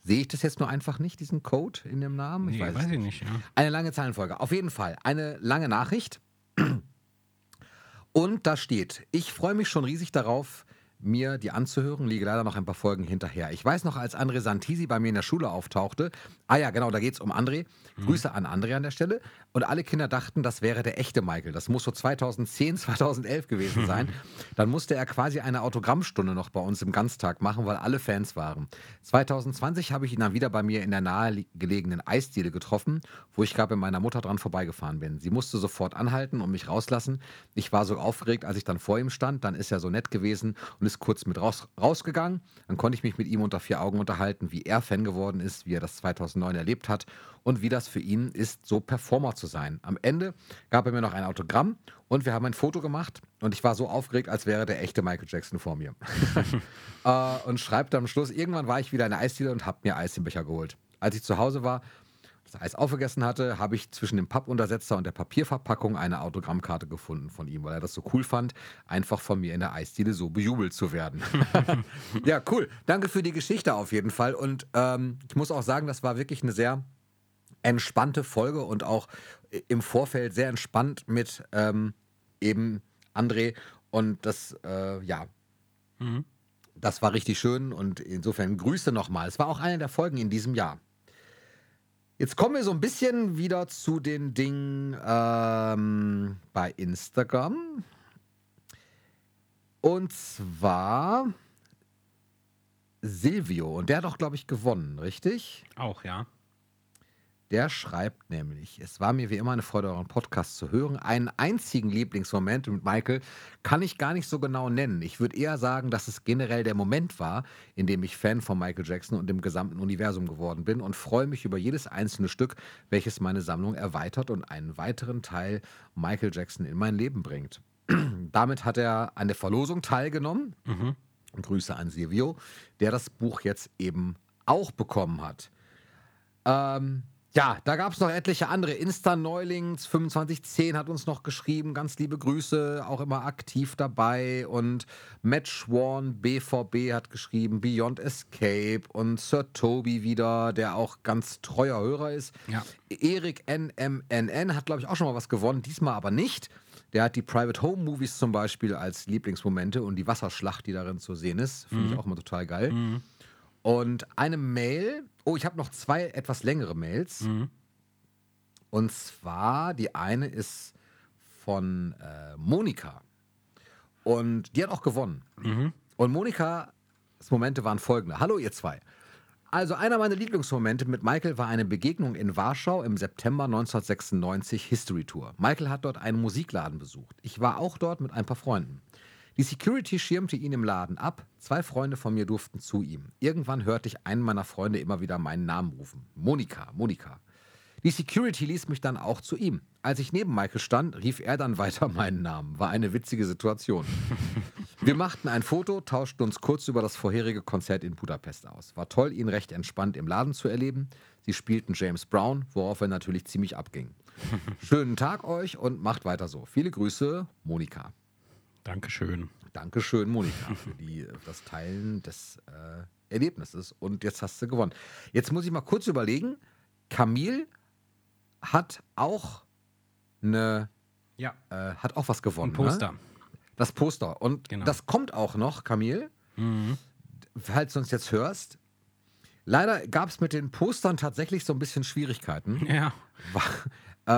Sehe ich das jetzt nur einfach nicht, diesen Code in dem Namen? Nee, weiß, es ich nicht. Ja. Eine lange Zahlenfolge. Auf jeden Fall eine lange Nachricht. Und da steht, ich freue mich schon riesig darauf, mir die anzuhören, liege leider noch ein paar Folgen hinterher. Ich weiß noch, als André Santisi bei mir in der Schule auftauchte, ah ja, genau, da geht es um André. Grüße an André an der Stelle. Und alle Kinder dachten, das wäre der echte Michael. Das muss so 2010, 2011 gewesen sein. Dann musste er quasi eine Autogrammstunde noch bei uns im Ganztag machen, weil alle Fans waren. 2020 habe ich ihn dann wieder bei mir in der nahegelegenen Eisdiele getroffen, wo ich gerade mit meiner Mutter dran vorbeigefahren bin. Sie musste sofort anhalten und mich rauslassen. Ich war so aufgeregt, als ich dann vor ihm stand. Dann ist er so nett gewesen und ist kurz mit raus, rausgegangen. Dann konnte ich mich mit ihm unter vier Augen unterhalten, wie er Fan geworden ist, wie er das 2009 erlebt hat und wie das für ihn ist, so Performer zu sein. Am Ende gab er mir noch ein Autogramm und wir haben ein Foto gemacht und ich war so aufgeregt, als wäre der echte Michael Jackson vor mir. äh, und schreibt am Schluss, irgendwann war ich wieder in der Eisdiele und habe mir Eis im Becher geholt. Als ich zu Hause war, das Eis aufgegessen hatte, habe ich zwischen dem Pappuntersetzer und der Papierverpackung eine Autogrammkarte gefunden von ihm, weil er das so cool fand, einfach von mir in der Eisdiele so bejubelt zu werden. ja, cool. Danke für die Geschichte auf jeden Fall. Und ähm, ich muss auch sagen, das war wirklich eine sehr entspannte Folge und auch im Vorfeld sehr entspannt mit ähm, eben André. Und das, äh, ja, das war richtig schön und insofern Grüße nochmal. Es war auch eine der Folgen in diesem Jahr. Jetzt kommen wir so ein bisschen wieder zu den Dingen ähm, bei Instagram. Und zwar Silvio. Und der hat auch, glaube ich, gewonnen, richtig? Auch, ja. Der schreibt nämlich, es war mir wie immer eine Freude, euren Podcast zu hören. Einen einzigen Lieblingsmoment mit Michael kann ich gar nicht so genau nennen. Ich würde eher sagen, dass es generell der Moment war, in dem ich Fan von Michael Jackson und dem gesamten Universum geworden bin und freue mich über jedes einzelne Stück, welches meine Sammlung erweitert und einen weiteren Teil Michael Jackson in mein Leben bringt. Damit hat er an der Verlosung teilgenommen. Grüße an Silvio, der das Buch jetzt eben auch bekommen hat. Ähm, ja, da gab es noch etliche andere. Insta-Neulings 2510 hat uns noch geschrieben. Ganz liebe Grüße, auch immer aktiv dabei. Und Matt Schworn, BVB, hat geschrieben. Beyond Escape und Sir Toby wieder, der auch ganz treuer Hörer ist. Ja. Erik NMNN hat, glaube ich, auch schon mal was gewonnen, diesmal aber nicht. Der hat die Private Home Movies zum Beispiel als Lieblingsmomente und die Wasserschlacht, die darin zu sehen ist. Finde ich auch immer total geil. Und eine Mail, oh, ich habe noch zwei etwas längere Mails. Und zwar, die eine ist von äh, Monika. Und die hat auch gewonnen. Und Monikas Momente waren folgende. Hallo, ihr zwei. Also einer meiner Lieblingsmomente mit Michael war eine Begegnung in Warschau im September 1996 History Tour. Michael hat dort einen Musikladen besucht. Ich war auch dort mit ein paar Freunden. Die Security schirmte ihn im Laden ab. Zwei Freunde von mir durften zu ihm. Irgendwann hörte ich einen meiner Freunde immer wieder meinen Namen rufen. Monika, Monika. Die Security ließ mich dann auch zu ihm. Als ich neben Michael stand, rief er dann weiter meinen Namen. War eine witzige Situation. Wir machten ein Foto, tauschten uns kurz über das vorherige Konzert in Budapest aus. War toll, ihn recht entspannt im Laden zu erleben. Sie spielten James Brown, worauf er natürlich ziemlich abging. Schönen Tag euch und macht weiter so. Viele Grüße, Monika. Dankeschön. Dankeschön, Monika, für die, das Teilen des äh, Erlebnisses. Und jetzt hast du gewonnen. Jetzt muss ich mal kurz überlegen. Camille hat auch eine, Ja, äh, hat auch was gewonnen. ein Poster. Ne? Das Poster. Und Genau. das kommt auch noch, Kamil. Falls du uns jetzt hörst. Leider gab es mit den Postern tatsächlich so ein bisschen Schwierigkeiten. Ja. Äh,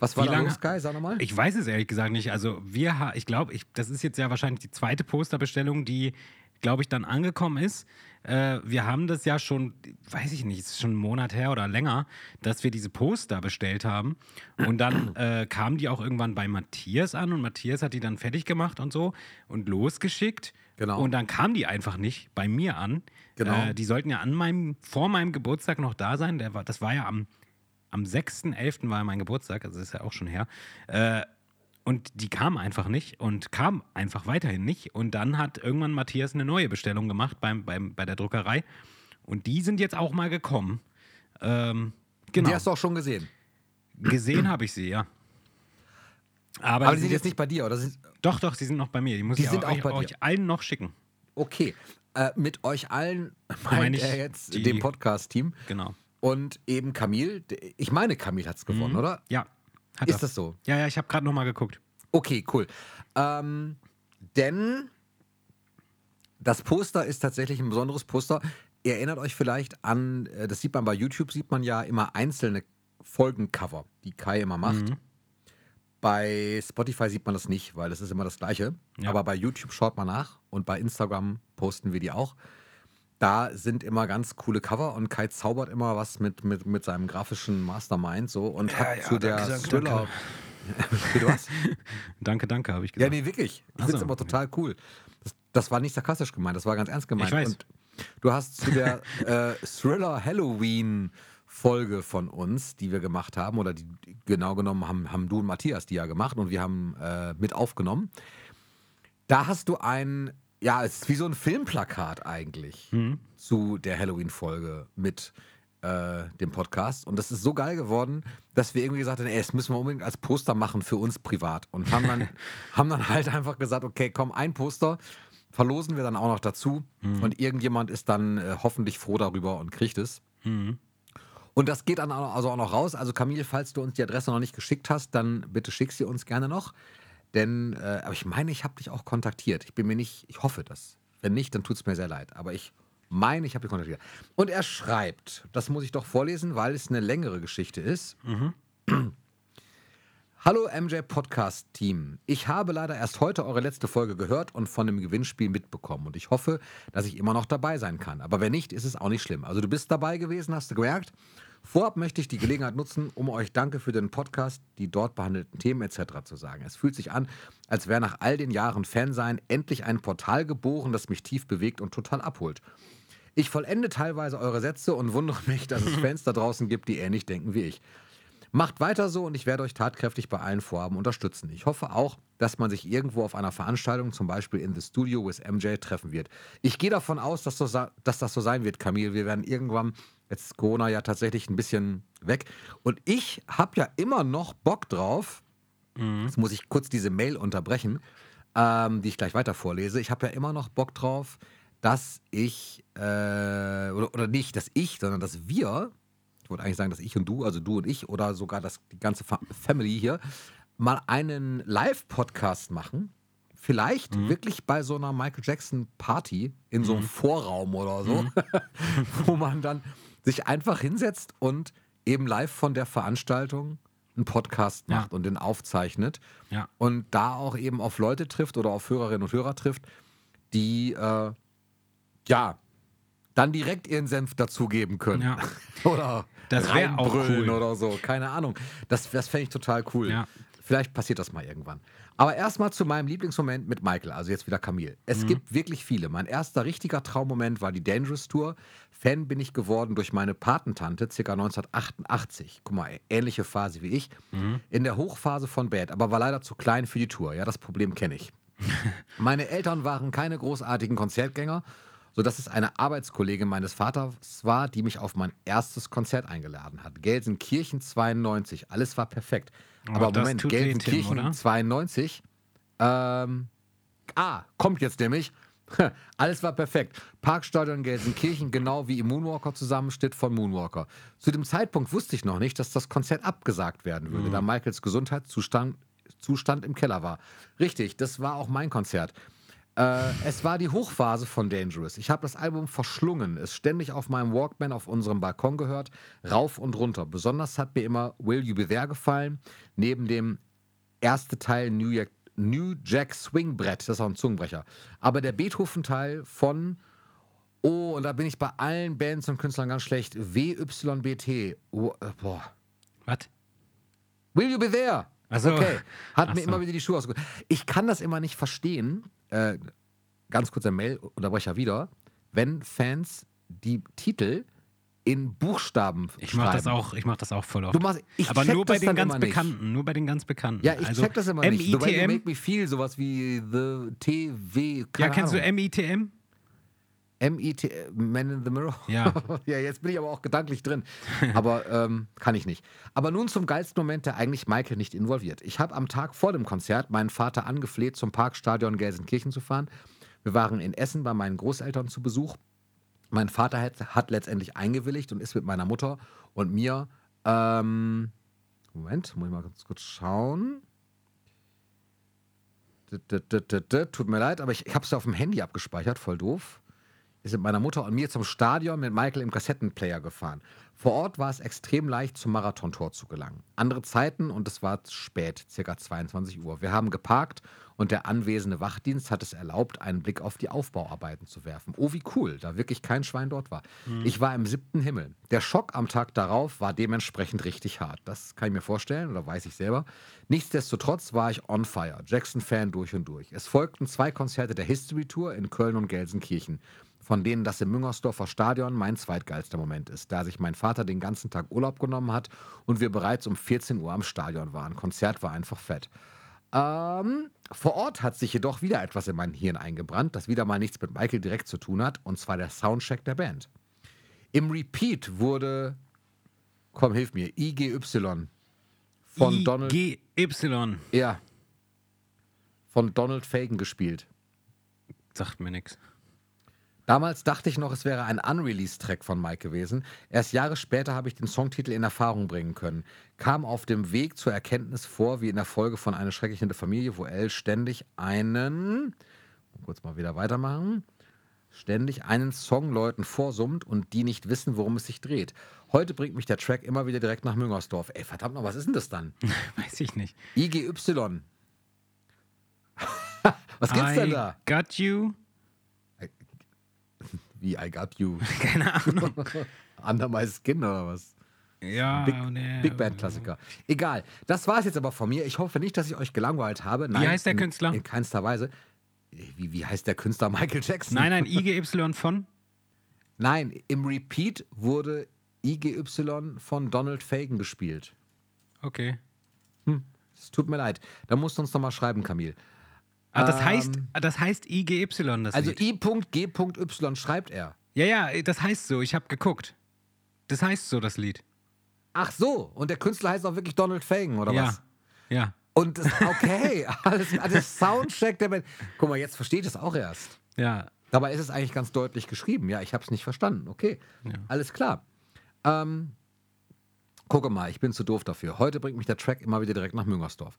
was war Wie da lange- los, Kai? Sag nochmal. Ich weiß es ehrlich gesagt nicht. Also wir, ich glaube, ich, das ist jetzt ja wahrscheinlich die zweite Posterbestellung, die, glaube ich, dann angekommen ist. Äh, wir haben das ja schon, weiß ich nicht, es ist schon einen Monat her oder länger, dass wir diese Poster bestellt haben. Und dann äh, kamen die auch irgendwann bei Matthias an und Matthias hat die dann fertig gemacht und so und losgeschickt. Genau. Und dann kamen die einfach nicht bei mir an. Genau. Äh, die sollten ja an meinem, vor meinem Geburtstag noch da sein. Der war, das war ja am am 6.11. war mein Geburtstag, also ist ja auch schon her. Äh, und die kam einfach nicht und kam einfach weiterhin nicht. Und dann hat irgendwann Matthias eine neue Bestellung gemacht beim, beim, bei der Druckerei. Und die sind jetzt auch mal gekommen. Ähm, genau. Die hast du auch schon gesehen. Gesehen habe ich sie, ja. Aber, Aber die sind jetzt nicht bei dir, oder? Sind, Doch, doch, sie sind noch bei mir. Die muss Die ich sind auch, euch, bei dir. euch allen noch schicken. okay. Äh, mit euch allen Meine meint ich er jetzt dem Podcast-Team. Genau. Und eben Kamil. D- Ich meine, Kamil hat es gewonnen, oder? Ja. Hat Ist er. das so? Ja, ja, ich habe gerade noch mal geguckt. Okay, cool. Ähm, denn das Poster ist tatsächlich ein besonderes Poster. Ihr erinnert euch vielleicht an, äh, das sieht man bei YouTube, sieht man ja immer einzelne Folgencover, die Kai immer macht. Mhm. Bei Spotify sieht man das nicht, weil das ist immer das Gleiche. Ja. Aber bei YouTube schaut man nach und bei Instagram posten wir die auch. Da sind immer ganz coole Cover und Kai zaubert immer was mit, mit, mit seinem grafischen Mastermind so und hat ja, zu der Thriller. Danke, danke, habe ich Ja, gesagt. nee, wirklich. Ich finde es immer total cool. Das, das war nicht sarkastisch gemeint, das war ganz ernst gemeint. Ich weiß. Und du hast zu der äh, Thriller Halloween Folge von uns, die wir gemacht haben, oder die genau genommen haben, haben du und Matthias die ja gemacht und wir haben äh, mit aufgenommen. Da hast du ein, ja, es ist wie so ein Filmplakat eigentlich Mhm. zu der Halloween-Folge mit äh, dem Podcast. Und das ist so geil geworden, dass wir irgendwie gesagt haben, ey, das müssen wir unbedingt als Poster machen für uns privat. Und haben dann, haben dann halt einfach gesagt, okay, komm, ein Poster verlosen wir dann auch noch dazu. Und irgendjemand ist dann äh, hoffentlich froh darüber und kriegt es. Mhm. Und das geht dann auch- also auch noch raus. Also Camille, falls du uns die Adresse noch nicht geschickt hast, dann bitte schick sie uns gerne noch. Denn, äh, aber ich meine, ich habe dich auch kontaktiert. Ich bin mir nicht, ich hoffe das. Wenn nicht, dann tut es mir sehr leid. Aber ich meine, ich habe dich kontaktiert. Und er schreibt, das muss ich doch vorlesen, weil es eine längere Geschichte ist. Hallo MJ Podcast Team. Ich habe leider erst heute eure letzte Folge gehört und von dem Gewinnspiel mitbekommen. Und ich hoffe, dass ich immer noch dabei sein kann. Aber wenn nicht, ist es auch nicht schlimm. Also du bist dabei gewesen, hast du gemerkt. Vorab möchte ich die Gelegenheit nutzen, um euch Danke für den Podcast, die dort behandelten Themen etc. zu sagen. Es fühlt sich an, als wäre nach all den Jahren Fansein endlich ein Portal geboren, das mich tief bewegt und total abholt. Ich vollende teilweise eure Sätze und wundere mich, dass es Fans da draußen gibt, die ähnlich denken wie ich. Macht weiter so und ich werde euch tatkräftig bei allen Vorhaben unterstützen. Ich hoffe auch, dass man sich irgendwo auf einer Veranstaltung, zum Beispiel in The Studio with MJ, treffen wird. Ich gehe davon aus, dass, so, dass das so sein wird, Camille. Wir werden irgendwann, jetzt ist Corona ja tatsächlich ein bisschen weg. Und ich habe ja immer noch Bock drauf. Jetzt muss ich kurz diese Mail unterbrechen, ähm, die ich gleich weiter vorlese. Ich habe ja immer noch Bock drauf, dass ich, äh, oder, oder nicht, dass ich, sondern dass wir, ich wollte eigentlich sagen, dass ich und du, also du und ich oder sogar das, die ganze Fa Family hier, mal einen Live-Podcast machen. Vielleicht wirklich bei so einer Michael Jackson Party in so einem Vorraum oder so, wo man dann sich einfach hinsetzt und eben live von der Veranstaltung einen Podcast Ja. macht und den aufzeichnet Ja. und da auch eben auf Leute trifft oder auf Hörerinnen und Hörer trifft, die äh, ja dann direkt ihren Senf dazugeben können. Ja. oder Das reinbrüllen cool. oder so. Keine Ahnung. Das, das fände ich total cool. Ja. Vielleicht passiert das mal irgendwann. Aber erstmal zu meinem Lieblingsmoment mit Michael, also jetzt wieder Camille. Es Mhm. gibt wirklich viele. Mein erster richtiger Traummoment war die Dangerous Tour. Fan bin ich geworden durch meine Patentante, ca. 1988. Guck mal, ähnliche Phase wie ich. Mhm. In der Hochphase von Bad, aber war leider zu klein für die Tour. Ja, das Problem kenne ich. Meine Eltern waren keine großartigen Konzertgänger, sodass es eine Arbeitskollegin meines Vaters war, die mich auf mein erstes Konzert eingeladen hat. Gelsenkirchen 92, alles war perfekt. Aber Aber, Moment, weh, Tim, Gelsenkirchen oder? 92, ähm, ah, kommt jetzt nämlich, Alles war perfekt. Parkstadion Gelsenkirchen, genau wie im Moonwalker Zusammenschnitt von Moonwalker. Zu dem Zeitpunkt wusste ich noch nicht, dass das Konzert abgesagt werden würde, da Michaels Gesundheitszustand Zustand im Keller war. Richtig, das war auch mein Konzert. Äh, es war die Hochphase von Dangerous. Ich habe das Album verschlungen, es ständig auf meinem Walkman auf unserem Balkon gehört, rauf und runter. Besonders hat mir immer Will You Be There gefallen, neben dem erste Teil New, Jack, New Jack Swing Brett, das ist auch ein Zungenbrecher. Aber der Beethoven-Teil von, oh, und da bin ich bei allen Bands und Künstlern ganz schlecht, WYBT. Oh, äh, boah. Was? Will you be there? Ach so. Okay. Hat Ach mir so. immer wieder die Schuhe ausgeholt. Ich kann das immer nicht verstehen. Äh, ganz kurzer Mail-Unterbrecher wieder. Wenn Fans die Titel in Buchstaben Ich schreiben. mache das auch, ich mach das auch voll oft. Du machst- ich Aber nur bei den ganz immer nicht. Bekannten, nur bei den ganz Bekannten. Ja, ich also, check das immer nicht. MITM, make me feel, sowas wie The TV. ja, kennst du MITM? M.I.T. Man in the Mirror? Ja. ja, jetzt bin ich aber auch gedanklich drin. Aber ähm, kann ich nicht. Aber nun zum geilsten Moment, der eigentlich Michael nicht involviert. Ich habe am Tag vor dem Konzert meinen Vater angefleht, zum Parkstadion Gelsenkirchen zu fahren. Wir waren in Essen bei meinen Großeltern zu Besuch. Mein Vater hat, hat letztendlich eingewilligt und ist mit meiner Mutter und mir. Ähm, Moment, muss ich mal ganz kurz schauen. Tut mir leid, aber ich, ich habe es auf dem Handy abgespeichert, voll doof. Sind mit meiner Mutter und mir zum Stadion mit Michael im Kassettenplayer gefahren. Vor Ort war es extrem leicht, zum Marathontor zu gelangen. Andere Zeiten und es war spät, circa 22 Uhr. Wir haben geparkt und der anwesende Wachdienst hat es erlaubt, einen Blick auf die Aufbauarbeiten zu werfen. Oh, wie cool, da wirklich kein Schwein dort war. Ich war im siebten Himmel. Der Schock am Tag darauf war dementsprechend richtig hart. Das kann ich mir vorstellen oder weiß ich selber. Nichtsdestotrotz war ich on fire. Jackson-Fan durch und durch. Es folgten zwei Konzerte der History Tour in Köln und Gelsenkirchen von denen das im Müngersdorfer Stadion mein zweitgeilster Moment ist, da sich mein Vater den ganzen Tag Urlaub genommen hat und wir bereits um 14 Uhr am Stadion waren. Konzert war einfach fett. Ähm, vor Ort hat sich jedoch wieder etwas in mein Hirn eingebrannt, das wieder mal nichts mit Michael direkt zu tun hat, und zwar der Soundcheck der Band. Im Repeat wurde, komm, hilf mir, IGY von Donald, GY. ja, von Donald Fagan gespielt. Sagt mir nichts. Damals dachte ich noch, es wäre ein Unreleased-Track von Mike gewesen. Erst Jahre später habe ich den Songtitel in Erfahrung bringen können. Kam auf dem Weg zur Erkenntnis vor, wie in der Folge von Eine schreckliche Familie, wo Elle ständig einen, kurz mal wieder weitermachen, ständig einen Song Leuten vorsummt und die nicht wissen, worum es sich dreht. Heute bringt mich der Track immer wieder direkt nach Müngersdorf. Ey, verdammt noch, was ist denn das dann? Weiß ich nicht. IGY. was gibt's denn I da? got you. Wie I got you. Keine Ahnung. Under my skin oder was? Ja, Big, ne, Big Band Klassiker. Egal. Das war es jetzt aber von mir. Ich hoffe nicht, dass ich euch gelangweilt habe. Nein, heißt der in- Künstler? In keinster Weise. Wie, wie heißt der Künstler Michael Jackson? Nein, nein, IGY von. Nein, im Repeat wurde IGY von Donald Fagan gespielt. Okay. Es tut mir leid. Da musst du uns nochmal schreiben, Kamil. Ah, das heißt, Ähm, ah, das heißt IGY, das Also. I.G.Y schreibt er. Ja, ja, das heißt so. Ich habe geguckt. Das heißt so, das Lied. Ach so, und der Künstler heißt auch wirklich Donald Fagan, oder ja. was? Ja. Und das, okay, alles, alles Soundcheck der Band. Guck mal, jetzt versteht es auch erst. Ja. Dabei ist es eigentlich ganz deutlich geschrieben. Ja, ich habe es nicht verstanden. Okay, alles klar. Ähm, gucke mal, ich bin zu doof dafür. Heute bringt mich der Track immer wieder direkt nach Müngersdorf.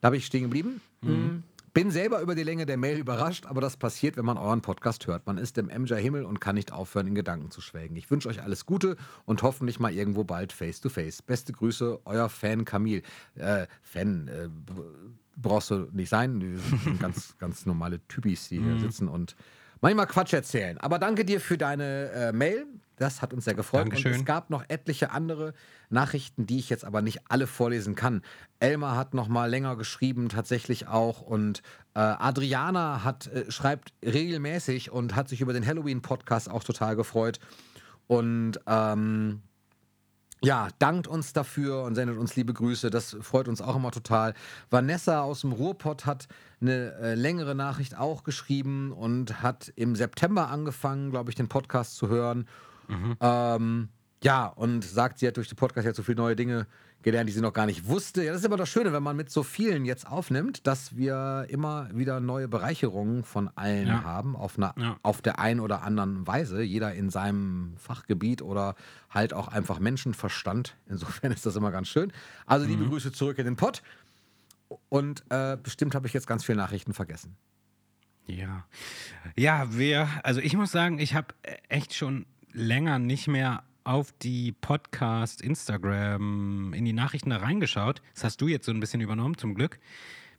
Da bin ich stehen geblieben. Mhm. Bin selber über die Länge der Mail überrascht, aber das passiert, wenn man euren Podcast hört. Man ist im MJ-Himmel und kann nicht aufhören, in Gedanken zu schwelgen. Ich wünsche euch alles Gute und hoffentlich mal irgendwo bald face to face. Beste Grüße, euer Fan Kamil. Äh, Fan, äh, brauchst du nicht sein. Wir sind ganz, ganz normale Typis, die hier sitzen und manchmal Quatsch erzählen. Aber danke dir für deine äh, Mail. Das hat uns sehr gefreut. Und Dankeschön. es gab noch etliche andere Nachrichten, die ich jetzt aber nicht alle vorlesen kann. Elmar hat noch mal länger geschrieben, tatsächlich auch. Und äh, Adriana hat, äh, schreibt regelmäßig und hat sich über den Halloween-Podcast auch total gefreut. Und ähm, ja, dankt uns dafür und sendet uns liebe Grüße. Das freut uns auch immer total. Vanessa aus dem Ruhrpott hat eine äh, längere Nachricht auch geschrieben und hat im September angefangen, glaube ich, den Podcast zu hören. Ähm, ja, und sagt, sie hat durch den Podcast jetzt so viele neue Dinge gelernt, die sie noch gar nicht wusste. Ja, das ist immer das Schöne, wenn man mit so vielen jetzt aufnimmt, dass wir immer wieder neue Bereicherungen von allen Ja. haben, auf, einer, Ja. auf der einen oder anderen Weise. Jeder in seinem Fachgebiet oder halt auch einfach Menschenverstand. Insofern ist das immer ganz schön. Also liebe Grüße zurück in den Pott. Und äh, bestimmt habe ich jetzt ganz viele Nachrichten vergessen. Ja. Ja, wir, also ich muss sagen, ich habe echt schon länger nicht mehr auf die Podcast, Instagram, in die Nachrichten da reingeschaut. Das hast du jetzt so ein bisschen übernommen, zum Glück,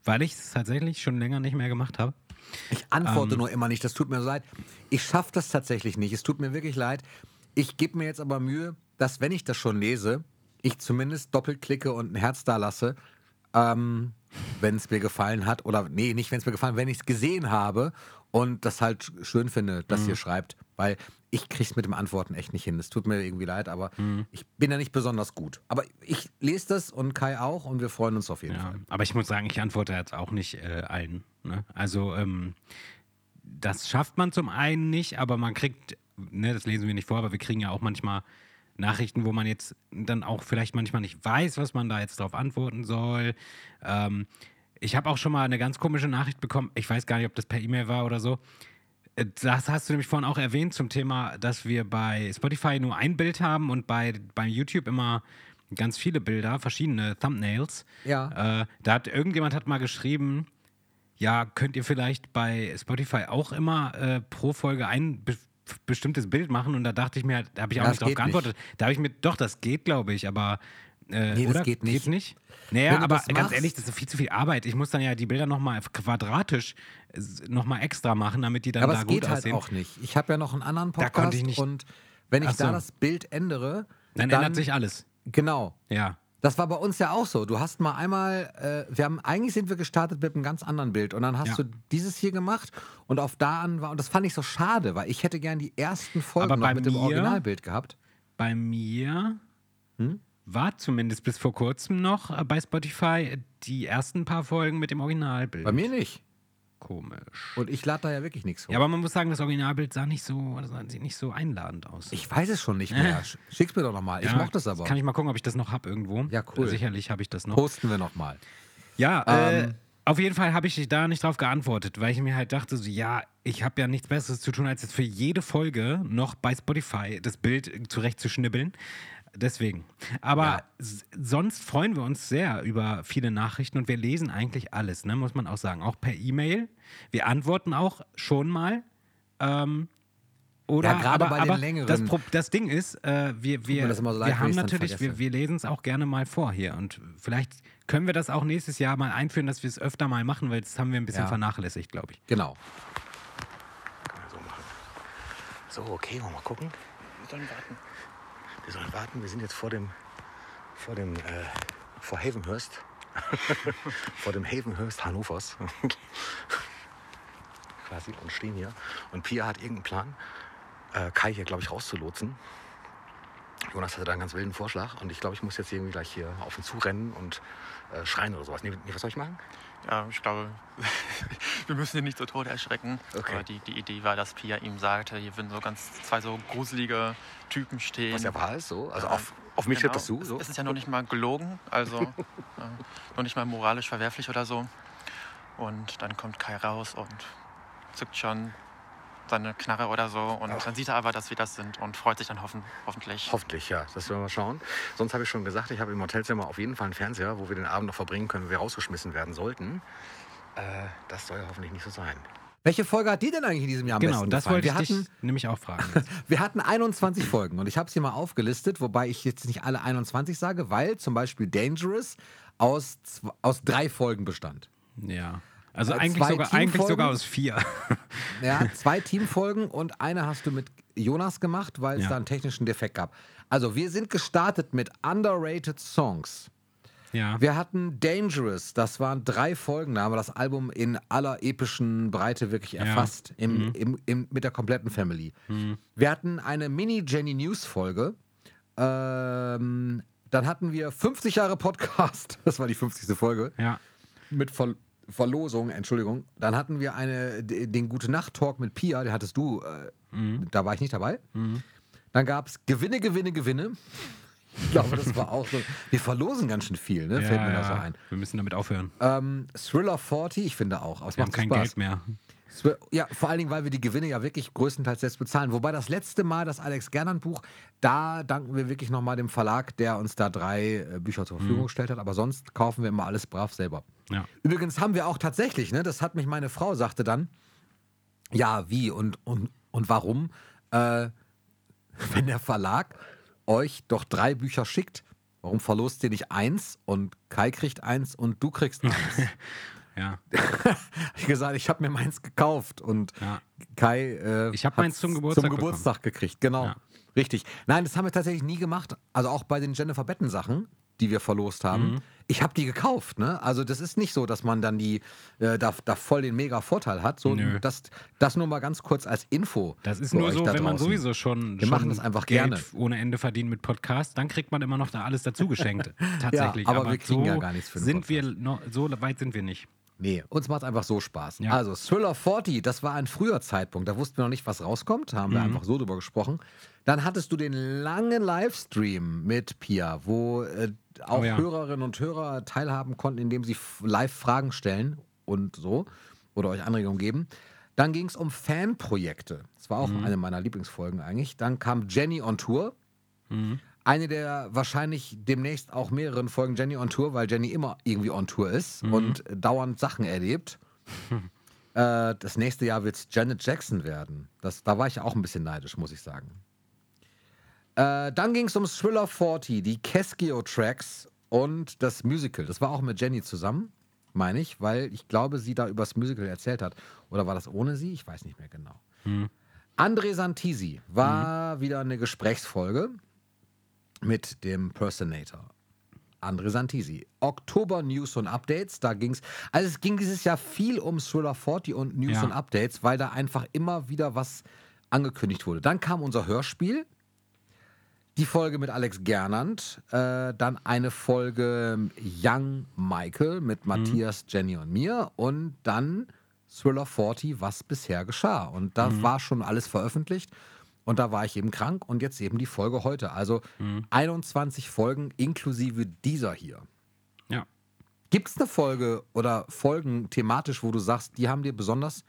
weil ich es tatsächlich schon länger nicht mehr gemacht habe. Ich antworte nur immer nicht, das tut mir so leid. Ich schaffe das tatsächlich nicht, es tut mir wirklich leid. Ich gebe mir jetzt aber Mühe, dass, wenn ich das schon lese, ich zumindest doppelt klicke und ein Herz da lasse, ähm, wenn es mir gefallen hat. Oder nee, nicht wenn es mir gefallen wenn ich es gesehen habe und das halt schön finde, dass ihr schreibt. Weil ich krieg's mit dem Antworten echt nicht hin. Es tut mir irgendwie leid, aber ich bin ja nicht besonders gut. Aber ich lese das und Kai auch und wir freuen uns auf jeden Ja, Fall. aber ich muss sagen, ich antworte jetzt auch nicht äh, allen. Ne? Also ähm, das schafft man zum einen nicht, aber man kriegt, ne, das lesen wir nicht vor, aber wir kriegen ja auch manchmal Nachrichten, wo man jetzt dann auch vielleicht manchmal nicht weiß, was man da jetzt drauf antworten soll. Ähm, ich habe auch schon mal eine ganz komische Nachricht bekommen. Ich weiß gar nicht, ob das per E-Mail war oder so. Äh, Das hast du nämlich vorhin auch erwähnt zum Thema, dass wir bei Spotify nur ein Bild haben und bei, bei YouTube immer ganz viele Bilder, verschiedene Thumbnails. Ja. Äh, da hat irgendjemand hat mal geschrieben, ja, könnt ihr vielleicht bei Spotify auch immer äh, pro Folge ein bestimmtes Bild machen? Und da dachte ich mir, da habe ich auch Das nicht drauf geht geantwortet. Da habe ich mir, doch, das geht, glaube ich, aber äh, Nee, das oder? geht nicht. Geht's nicht? Naja, aber das ganz machst- ehrlich, das ist viel zu viel Arbeit. Ich muss dann ja die Bilder nochmal quadratisch nochmal extra machen, damit die dann Aber da es gut geht halt aussehen. auch nicht. Ich habe ja noch einen anderen Da Podcast konnte ich nicht- und wenn ich so. da das Bild ändere, Dann, ändert sich alles. Genau. Ja. Das war bei uns ja auch so. Du hast mal einmal, äh, wir haben eigentlich sind wir gestartet mit einem ganz anderen Bild und dann hast Ja. du dieses hier gemacht und auf da an war und das fand ich so schade, weil ich hätte gern die ersten Folgen noch mit dem mir- Originalbild gehabt. Bei mir Hm? war zumindest bis vor kurzem noch äh, bei Spotify die ersten paar Folgen mit dem Originalbild. Bei mir nicht. Komisch. Und ich lade da ja wirklich nichts hoch. Ja, aber man muss sagen, das Originalbild sah nicht so, das sah- sieht nicht so einladend aus. ich weiß es schon nicht mehr. Sch- Schick's mir doch nochmal. Ich Ja, mochte es aber. Kann ich mal gucken, ob ich das noch habe irgendwo. Ja, cool. Sicherlich habe ich das noch. Posten wir nochmal. Ja, Ähm, äh, auf jeden Fall habe ich da nicht drauf geantwortet, weil ich mir halt dachte, so, ja, ich habe ja nichts Besseres zu tun, als jetzt für jede Folge noch bei Spotify das Bild zurechtzuschnibbeln. Deswegen. Aber Ja. sonst freuen wir uns sehr über viele Nachrichten und wir lesen eigentlich alles, ne, muss man auch sagen. Auch per E-Mail. Wir antworten auch schon mal. Ähm, oder Ja, gerade aber, bei den aber längeren- Das, das Ding ist, äh, wir, wir, so leid, wir haben natürlich, wir, wir lesen es auch gerne mal vor hier. Und vielleicht können wir das auch nächstes Jahr mal einführen, dass wir es öfter mal machen, weil das haben wir ein bisschen Ja. vernachlässigt, glaube ich. Genau. So machen. So, okay, wollen wir mal gucken. Wir sollen warten. Wir sollen warten. Wir sind jetzt vor dem, vor dem, äh, vor Havenhurst. vor dem Havenhurst Hannovers. Quasi und stehen hier. Und Pia hat irgendeinen Plan, äh, Kai hier, glaube ich, rauszulotsen. Jonas hatte da einen ganz wilden Vorschlag und ich glaube, ich muss jetzt irgendwie gleich hier auf ihn zurennen und äh, schreien oder sowas. Nee, nee, was soll ich machen? Ja, ich glaube, wir müssen ihn nicht so tot erschrecken. Okay. Aber die, die Idee war, dass Pia ihm sagte, hier würden so ganz zwei so gruselige Typen stehen. Was ja wahr ist, so. Also Ja, auf, auf mich genau. das zu. Es- So. Es ist ja noch nicht mal gelogen, also äh, noch nicht mal moralisch verwerflich oder so. Und dann kommt Kai raus und zückt schon seine Knarre oder so. Und dann sieht er aber, dass wir das sind und freut sich dann hoffen, hoffentlich. Hoffentlich, ja. Das werden wir mal schauen. Sonst habe ich schon gesagt, ich habe im Hotelzimmer auf jeden Fall einen Fernseher, wo wir den Abend noch verbringen können, wenn wir rausgeschmissen werden sollten. Äh, das soll ja hoffentlich nicht so sein. Welche Folge hat die denn eigentlich in diesem Jahr am Genau, besten das gefallen? wollte ich wir dich hatten, nämlich auch fragen. Wir hatten 21 Folgen und ich habe sie mal aufgelistet, wobei ich jetzt nicht alle 21 sage, weil zum Beispiel Dangerous aus, aus drei Folgen bestand. ja. Also Äh, eigentlich sogar, eigentlich sogar aus vier. Ja, zwei Teamfolgen und eine hast du mit Jonas gemacht, weil es Ja. da einen technischen Defekt gab. Also wir sind gestartet mit Underrated Songs. ja. Wir hatten Dangerous, das waren drei Folgen, da haben wir das Album in aller epischen Breite wirklich erfasst, im, im, im, mit der kompletten Family. Wir hatten eine Mini-Jenny News-Folge. Ähm, dann hatten wir 50 Jahre Podcast, das war die 50. Folge, ja. mit Ver Verlosung, Entschuldigung. Dann hatten wir eine, den Gute-Nacht-Talk mit Pia, den hattest du, äh, da war ich nicht dabei. Dann gab es Gewinne, Gewinne, Gewinne. Ich glaube, das war auch so. Wir verlosen ganz schön viel, ne? Fällt mir da so ein. Wir müssen damit aufhören. Ähm, Thriller 40, ich finde auch. Aber Wir haben kein Spaß. Geld mehr. Ja, vor allen Dingen, weil wir die Gewinne ja wirklich größtenteils selbst bezahlen. Wobei das letzte Mal das Alex Gernand Buch, da danken wir wirklich nochmal dem Verlag, der uns da drei äh, Bücher zur Verfügung gestellt hat. Aber sonst kaufen wir immer alles brav selber. Ja. Übrigens haben wir auch tatsächlich, ne, das hat mich meine Frau sagte dann, ja, wie und, und, und warum, äh, wenn der Verlag euch doch drei Bücher schickt, warum verlost ihr nicht eins und Kai kriegt eins und du kriegst eins? Ja. ich gesagt, ich habe mir meins gekauft und Ja. Kai äh, Ich hab hat's meins zum Geburtstag zum Geburtstag gekriegt. Genau, Ja. richtig. Nein, das haben wir tatsächlich nie gemacht. Also auch bei den Jennifer Betten Sachen, die wir verlost haben. Mhm. Ich habe die gekauft. Ne? Also das ist nicht so, dass man dann die äh, da, da voll den mega Vorteil hat. So, Nö. das, das nur mal ganz kurz als Info. Das ist nur so, wenn man draußen. sowieso schon, Wir schon machen das einfach Geld gerne. ohne Ende verdient mit Podcast, dann kriegt man immer noch da alles dazu geschenkt. Tatsächlich. aber wir kriegen so ja gar nichts für den sind wir noch, So weit sind wir nicht. Nee, uns macht einfach so Spaß. Ja. Also, Thriller 40, das war ein früher Zeitpunkt. Da wussten wir noch nicht, was rauskommt. Haben wir Mhm. einfach so drüber gesprochen. Dann hattest du den langen Livestream mit Pia, wo äh, auch Oh ja. Hörerinnen und Hörer teilhaben konnten, indem sie live Fragen stellen und so oder euch Anregungen geben. Dann ging es um Fanprojekte. Das war auch Mhm. eine meiner Lieblingsfolgen eigentlich. Dann kam Jenny on Tour. Mhm. Eine der wahrscheinlich demnächst auch mehreren Folgen Jenny on Tour, weil Jenny immer irgendwie on Tour ist Mhm. und dauernd Sachen erlebt. äh, das nächste Jahr wird es Janet Jackson werden. Das, da war ich auch ein bisschen neidisch, muss ich sagen. Äh, dann ging es um Thriller 40, die Keskio-Tracks und das Musical. Das war auch mit Jenny zusammen, meine ich, weil ich glaube, sie da über das Musical erzählt hat. Oder war das ohne sie? Ich weiß nicht mehr genau. André Santisi war wieder eine Gesprächsfolge mit dem Personator. André Santisi. Oktober News und Updates, da ging es. Also es ging dieses Jahr viel um Thriller 40 und News Ja. und Updates, weil da einfach immer wieder was angekündigt wurde. Dann kam unser Hörspiel, die Folge mit Alex Gernand, äh, dann eine Folge Young Michael mit Matthias, Jenny und mir und dann Thriller 40, was bisher geschah. Und da war schon alles veröffentlicht und da war ich eben krank und jetzt eben die Folge heute. Also 21 Folgen inklusive dieser hier. Ja. Gibt es eine Folge oder Folgen thematisch, wo du sagst, die haben dir besonders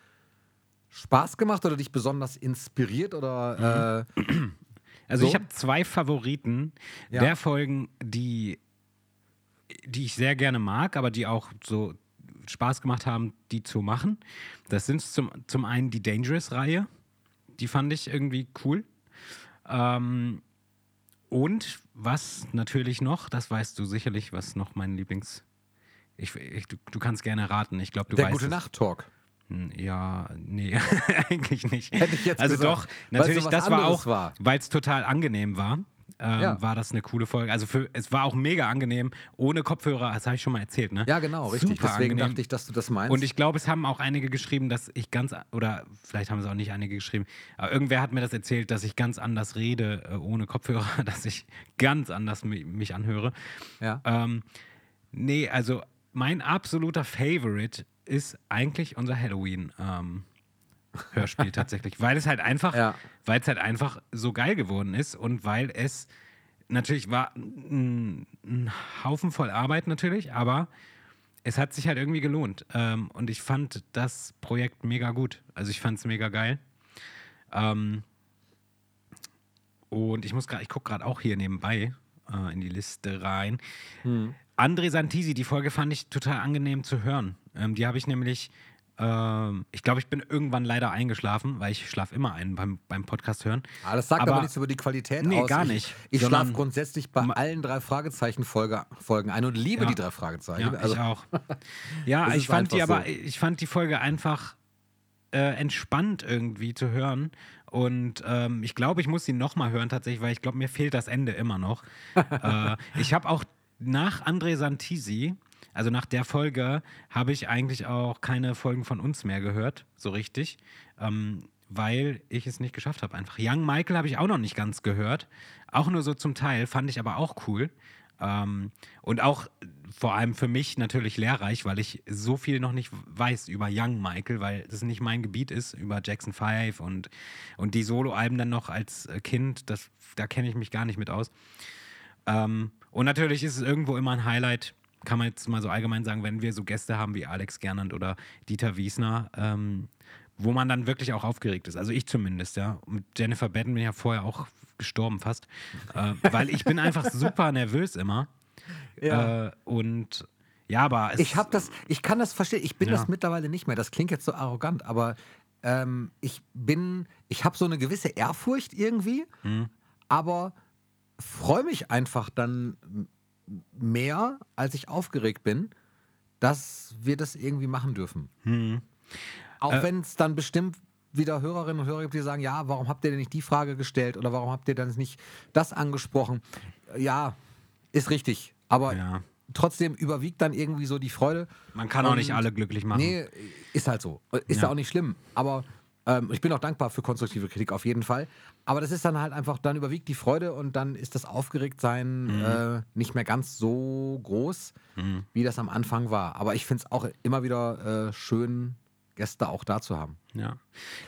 Spaß gemacht oder dich besonders inspiriert oder äh, Also So? ich habe zwei Favoriten Ja. der Folgen, die, die ich sehr gerne mag, aber die auch so Spaß gemacht haben, die zu machen. Das sind zum, zum einen die Dangerous-Reihe. Die fand ich irgendwie cool. Ähm, und was natürlich noch, das weißt du sicherlich, was noch mein Lieblings... Ich, ich, du, du kannst gerne raten. Ich glaube, du der weißt gute es. Nacht Talk? Hm, Ja, nee, eigentlich nicht. Hätte ich jetzt also gesagt. doch, natürlich, das war auch, weil es total angenehm war. Ähm, Ja. War das eine coole Folge. Also für, es war auch mega angenehm, ohne Kopfhörer, das habe ich schon mal erzählt, ne? Ja, genau, richtig. Super Deswegen angenehm. dachte ich, dass du das meinst. Und ich glaube, es haben auch einige geschrieben, dass ich ganz, oder vielleicht haben es auch nicht einige geschrieben, aber irgendwer hat mir das erzählt, dass ich ganz anders rede äh, ohne Kopfhörer, dass ich ganz anders mi mich anhöre. ja. Ähm, nee, also mein absoluter Favorite ist eigentlich unser Halloween-Hörspiel tatsächlich, weil es halt einfach, Ja. weil es halt einfach so geil geworden ist und weil es natürlich war ein, ein Haufen voll Arbeit natürlich, aber es hat sich halt irgendwie gelohnt. Ähm, und ich fand das Projekt mega gut. Also ich fand es mega geil. Ähm, und ich muss gerade, ich gucke gerade auch hier nebenbei äh, in die Liste rein. André Santisi, die Folge fand ich total angenehm zu hören. Ähm, die habe ich nämlich, ich glaube, ich bin irgendwann leider eingeschlafen, weil ich schlafe immer ein beim, beim Podcast hören. Ah, das sagt aber, aber- nichts über die Qualität Nee, aus. gar Ich- nicht. Ich, Sondern- schlafe grundsätzlich bei allen drei Fragezeichen-Folgen ein und liebe Ja. die drei Fragezeichen. Ja, also, ich auch. Ja, ich fand die einfach aber, ich fand die Folge einfach äh, entspannt irgendwie zu hören. Und ähm, ich glaube, ich muss sie nochmal hören tatsächlich, weil ich glaube, mir fehlt das Ende immer noch. äh, ich habe auch nach André Santisi, also nach der Folge, habe ich eigentlich auch keine Folgen von uns mehr gehört, so richtig. Ähm, weil ich es nicht geschafft habe einfach. Young Michael habe ich auch noch nicht ganz gehört. Auch nur so zum Teil, fand ich aber auch cool. Ähm, und auch vor allem für mich natürlich lehrreich, weil ich so viel noch nicht weiß über Young Michael, weil das nicht mein Gebiet ist, über Jackson 5 und, und die Soloalben dann noch als äh, Kind, das, da kenne ich mich gar nicht mit aus. Ähm, und natürlich ist es irgendwo immer ein Highlight, kann man jetzt mal so allgemein sagen, wenn wir so Gäste haben wie Alex Gernand oder Dieter Wiesner, ähm, wo man dann wirklich auch aufgeregt ist. Also ich zumindest, ja. Mit Jennifer Batten bin ich ja vorher auch gestorben fast, äh, weil ich bin einfach super nervös immer. Ja. Äh, und ja, aber es, Ich habe das, ich kann das verstehen. Ich bin Ja. das mittlerweile nicht mehr. Das klingt jetzt so arrogant, aber ähm, ich bin, ich habe so eine gewisse Ehrfurcht irgendwie, Mhm. aber freue mich einfach dann mehr, als ich aufgeregt bin, dass wir das irgendwie machen dürfen. Hm. Auch Äh, wenn es dann bestimmt wieder Hörerinnen und Hörer gibt, die sagen, ja, warum habt ihr denn nicht die Frage gestellt oder warum habt ihr dann nicht das angesprochen? Ja, ist richtig. Aber Ja. trotzdem überwiegt dann irgendwie so die Freude. man kann auch nicht Und- alle glücklich machen. Nee, ist halt so. Ist Ja. auch nicht schlimm. Aber ähm, ich bin auch dankbar für konstruktive Kritik auf jeden Fall. Aber das ist dann halt einfach, dann überwiegt die Freude und dann ist das Aufgeregtsein Mhm. äh, nicht mehr ganz so groß, wie das am Anfang war. Aber ich finde es auch immer wieder äh, schön, Gäste auch da zu haben. Ja.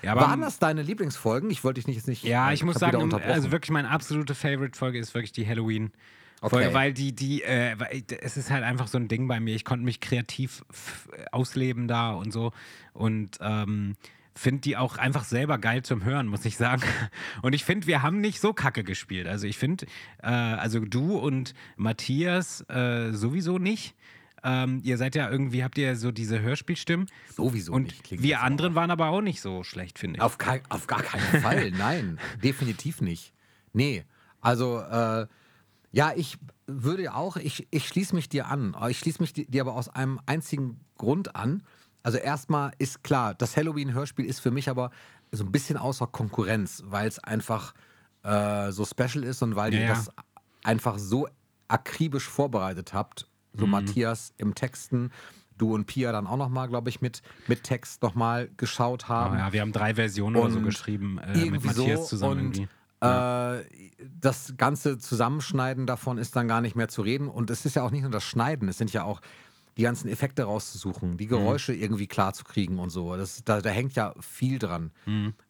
ja aber, Waren das deine Lieblingsfolgen? Ich wollte dich nicht jetzt nicht. Ja, äh, ich muss hab wieder sagen, unterbrochen. also wirklich meine absolute Favorite-Folge ist wirklich die Halloween. Okay. Folge, weil die, die, äh, weil es ist halt einfach so ein Ding bei mir. Ich konnte mich kreativ f- ausleben da und so. Und ähm, finde die auch einfach selber geil zum Hören, muss ich sagen. Und ich finde, wir haben nicht so kacke gespielt. Also ich finde, äh, also du und Matthias äh, sowieso nicht. Ähm, ihr seid ja irgendwie, habt ihr so diese Hörspielstimmen. Sowieso Und nicht, wir anderen waren aber auch nicht so schlecht, finde ich. Auf, kein, auf gar keinen Fall, nein, definitiv nicht. Nee, also äh, ja, ich würde auch, ich, ich schließe mich dir an, ich schließe mich di- dir aber aus einem einzigen Grund an. Also erstmal ist klar, das Halloween-Hörspiel ist für mich aber so ein bisschen außer Konkurrenz, weil es einfach äh, so special ist und weil Ja, ihr ja. das einfach so akribisch vorbereitet habt. Mhm. So Matthias im Texten, du und Pia dann auch nochmal, glaube ich, mit, mit Text nochmal geschaut haben. Oh ja, wir haben drei Versionen oder so Und geschrieben äh, mit Matthias so zusammen und äh, das ganze Zusammenschneiden davon ist dann gar nicht mehr zu reden. Und es ist ja auch nicht nur das Schneiden, es sind ja auch die ganzen Effekte rauszusuchen, die Geräusche irgendwie klar zu kriegen und so. Das, da, da hängt ja viel dran,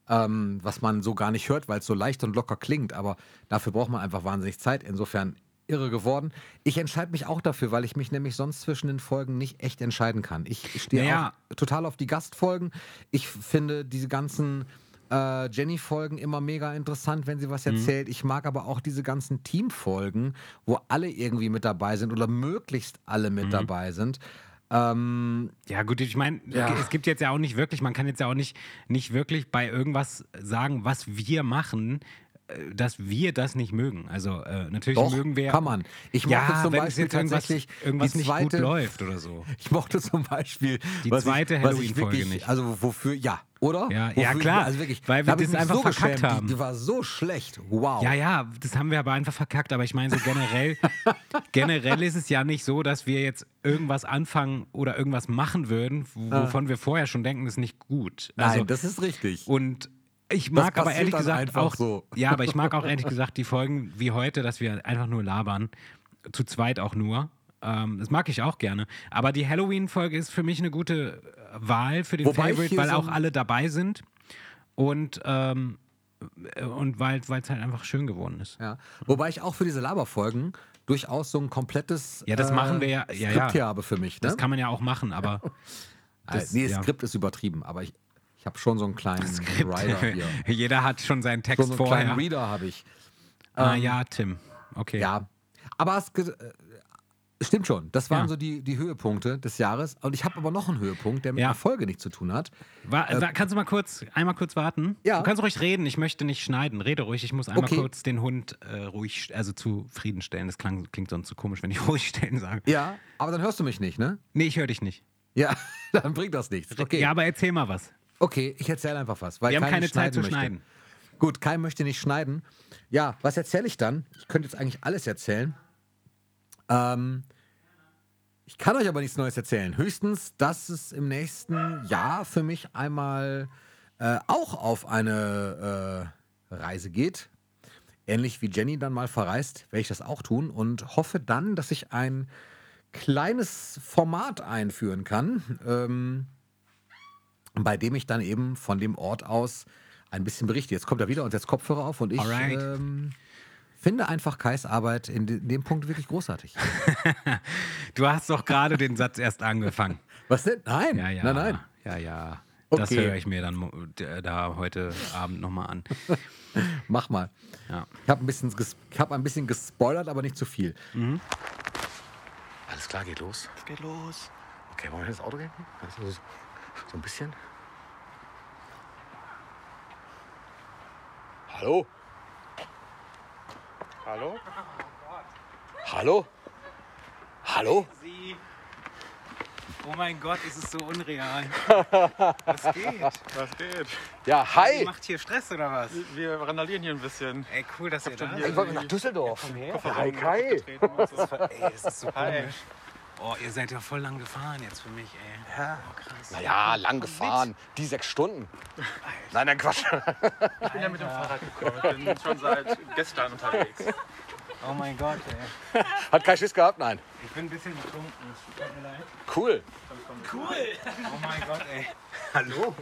ähm, was man so gar nicht hört, weil es so leicht und locker klingt. Aber dafür braucht man einfach wahnsinnig Zeit. Insofern irre geworden. Ich entscheide mich auch dafür, weil ich mich nämlich sonst zwischen den Folgen nicht echt entscheiden kann. Ich stehe Naja. total auf die Gastfolgen. Ich finde diese ganzen äh, Jenny-Folgen immer mega interessant, wenn sie was erzählt. Ich mag aber auch diese ganzen Team-Folgen, wo alle irgendwie mit dabei sind oder möglichst alle mit dabei sind. Ähm, Ja, gut, ich meine, Ja. es gibt jetzt ja auch nicht wirklich, man kann jetzt ja auch nicht, nicht wirklich bei irgendwas sagen, was wir machen, dass wir das nicht mögen. Also äh, natürlich doch, mögen wir. kann man. Ich mochte ja, zum Beispiel tatsächlich irgendwas die nicht zweite, gut läuft oder so. Ich mochte zum Beispiel Die was zweite ich, ich Halloween-Folge wirklich- Also wofür, ja, oder? Ja, ja, ich- klar, Also wirklich, weil wir ich das einfach so verkackt geschämt. haben. Die, die war so schlecht. Wow. Ja, ja, das haben wir aber einfach verkackt. Aber ich meine, so generell, generell ist es ja nicht so, dass wir jetzt irgendwas anfangen oder irgendwas machen würden, wovon wir vorher schon denken, das ist nicht gut. Nein, Also, das ist richtig. Und ich mag aber ehrlich gesagt auch, so. ja, aber ich mag auch ehrlich gesagt die Folgen wie heute, dass wir einfach nur labern, zu zweit auch nur. Ähm, das mag ich auch gerne. Aber die Halloween-Folge ist für mich eine gute äh, Wahl für den Wobei Favorite, weil so auch alle dabei sind und ähm, äh, und weil es halt einfach schön geworden ist. Ja. Wobei ich auch für diese Laberfolgen durchaus so ein komplettes Ja, das machen wir ja- ja, Skript ja. hier habe für mich. Ne? Das kann man ja auch machen, aber das- äh, nee, ja. Skript ist übertrieben, aber ich, ich habe schon so einen kleinen Rider hier. jeder hat schon seinen So Text einen vorher. kleinen Reader habe ich. ah ja, Tim. Okay. Ja. Aber es äh, stimmt schon. Das waren Ja. so die, die Höhepunkte des Jahres. Und ich habe aber noch einen Höhepunkt, der mit Ja. Erfolge nichts zu tun hat. Wa wa- kannst du mal kurz, einmal kurz warten? Ja. Du kannst ruhig reden, ich möchte nicht schneiden. Rede ruhig, ich muss einmal Okay. kurz den Hund äh, ruhig, also zufriedenstellen. Das klang, klingt sonst so komisch, wenn ich ruhig stellen sage. Ja, aber dann hörst du mich nicht, ne? Nee, ich höre dich nicht. Ja, dann bringt das nichts. Okay, Ja, aber erzähl mal was. Okay ich erzähle einfach was. Weil Wir haben keine nicht Zeit zu möchte. schneiden. Gut, Kai möchte nicht schneiden. Ja, was erzähle ich dann? Ich könnte jetzt eigentlich alles erzählen. Ähm, ich kann euch aber nichts Neues erzählen. Höchstens, dass es im nächsten Jahr für mich einmal äh, auch auf eine äh, Reise geht. Ähnlich wie Jenny dann mal verreist, werde ich das auch tun und hoffe dann, dass ich ein kleines Format einführen kann, ähm, bei dem ich dann eben von dem Ort aus ein bisschen berichte. Jetzt kommt er wieder und setzt Kopfhörer auf und ich ähm, finde einfach Kais Arbeit in, de, in dem Punkt wirklich großartig. Du hast doch gerade den Satz erst angefangen. Was denn? Nein, Ja, ja. nein, nein. Ja, ja. Das Okay. höre ich mir dann da heute Abend nochmal an. Mach mal. Ja. Ich habe ein, bisschen ich hab ein bisschen gespoilert, aber nicht zu viel. Alles klar, geht los. Es geht los. Okay, wollen wir ins Auto gehen? So, ein bisschen. Hallo? Hallo? Hallo? Hallo? Sie. Oh mein Gott, es ist so unreal. Was geht? Was geht? Ja, hi! macht hier Stress oder was? Wir randalieren hier ein bisschen. Ey, cool, dass ihr da hier- Ich seid. wollte nach Düsseldorf. Komm her. Ja, hi, Kai. Ey, das ist so Hi. komisch. Oh, ihr seid ja voll lang gefahren jetzt für mich, ey. Ja. Oh, krass. Naja, lang gefahren. Die sechs Stunden. Nein, nein, Quatsch. Ich bin ja mit dem Fahrrad gekommen. Ich bin schon seit gestern unterwegs. Oh mein Gott, ey. Hat keinen Schiss gehabt? Nein. Ich bin ein bisschen betrunken. Tut mir leid. Cool. Oh mein Gott, ey. Hallo.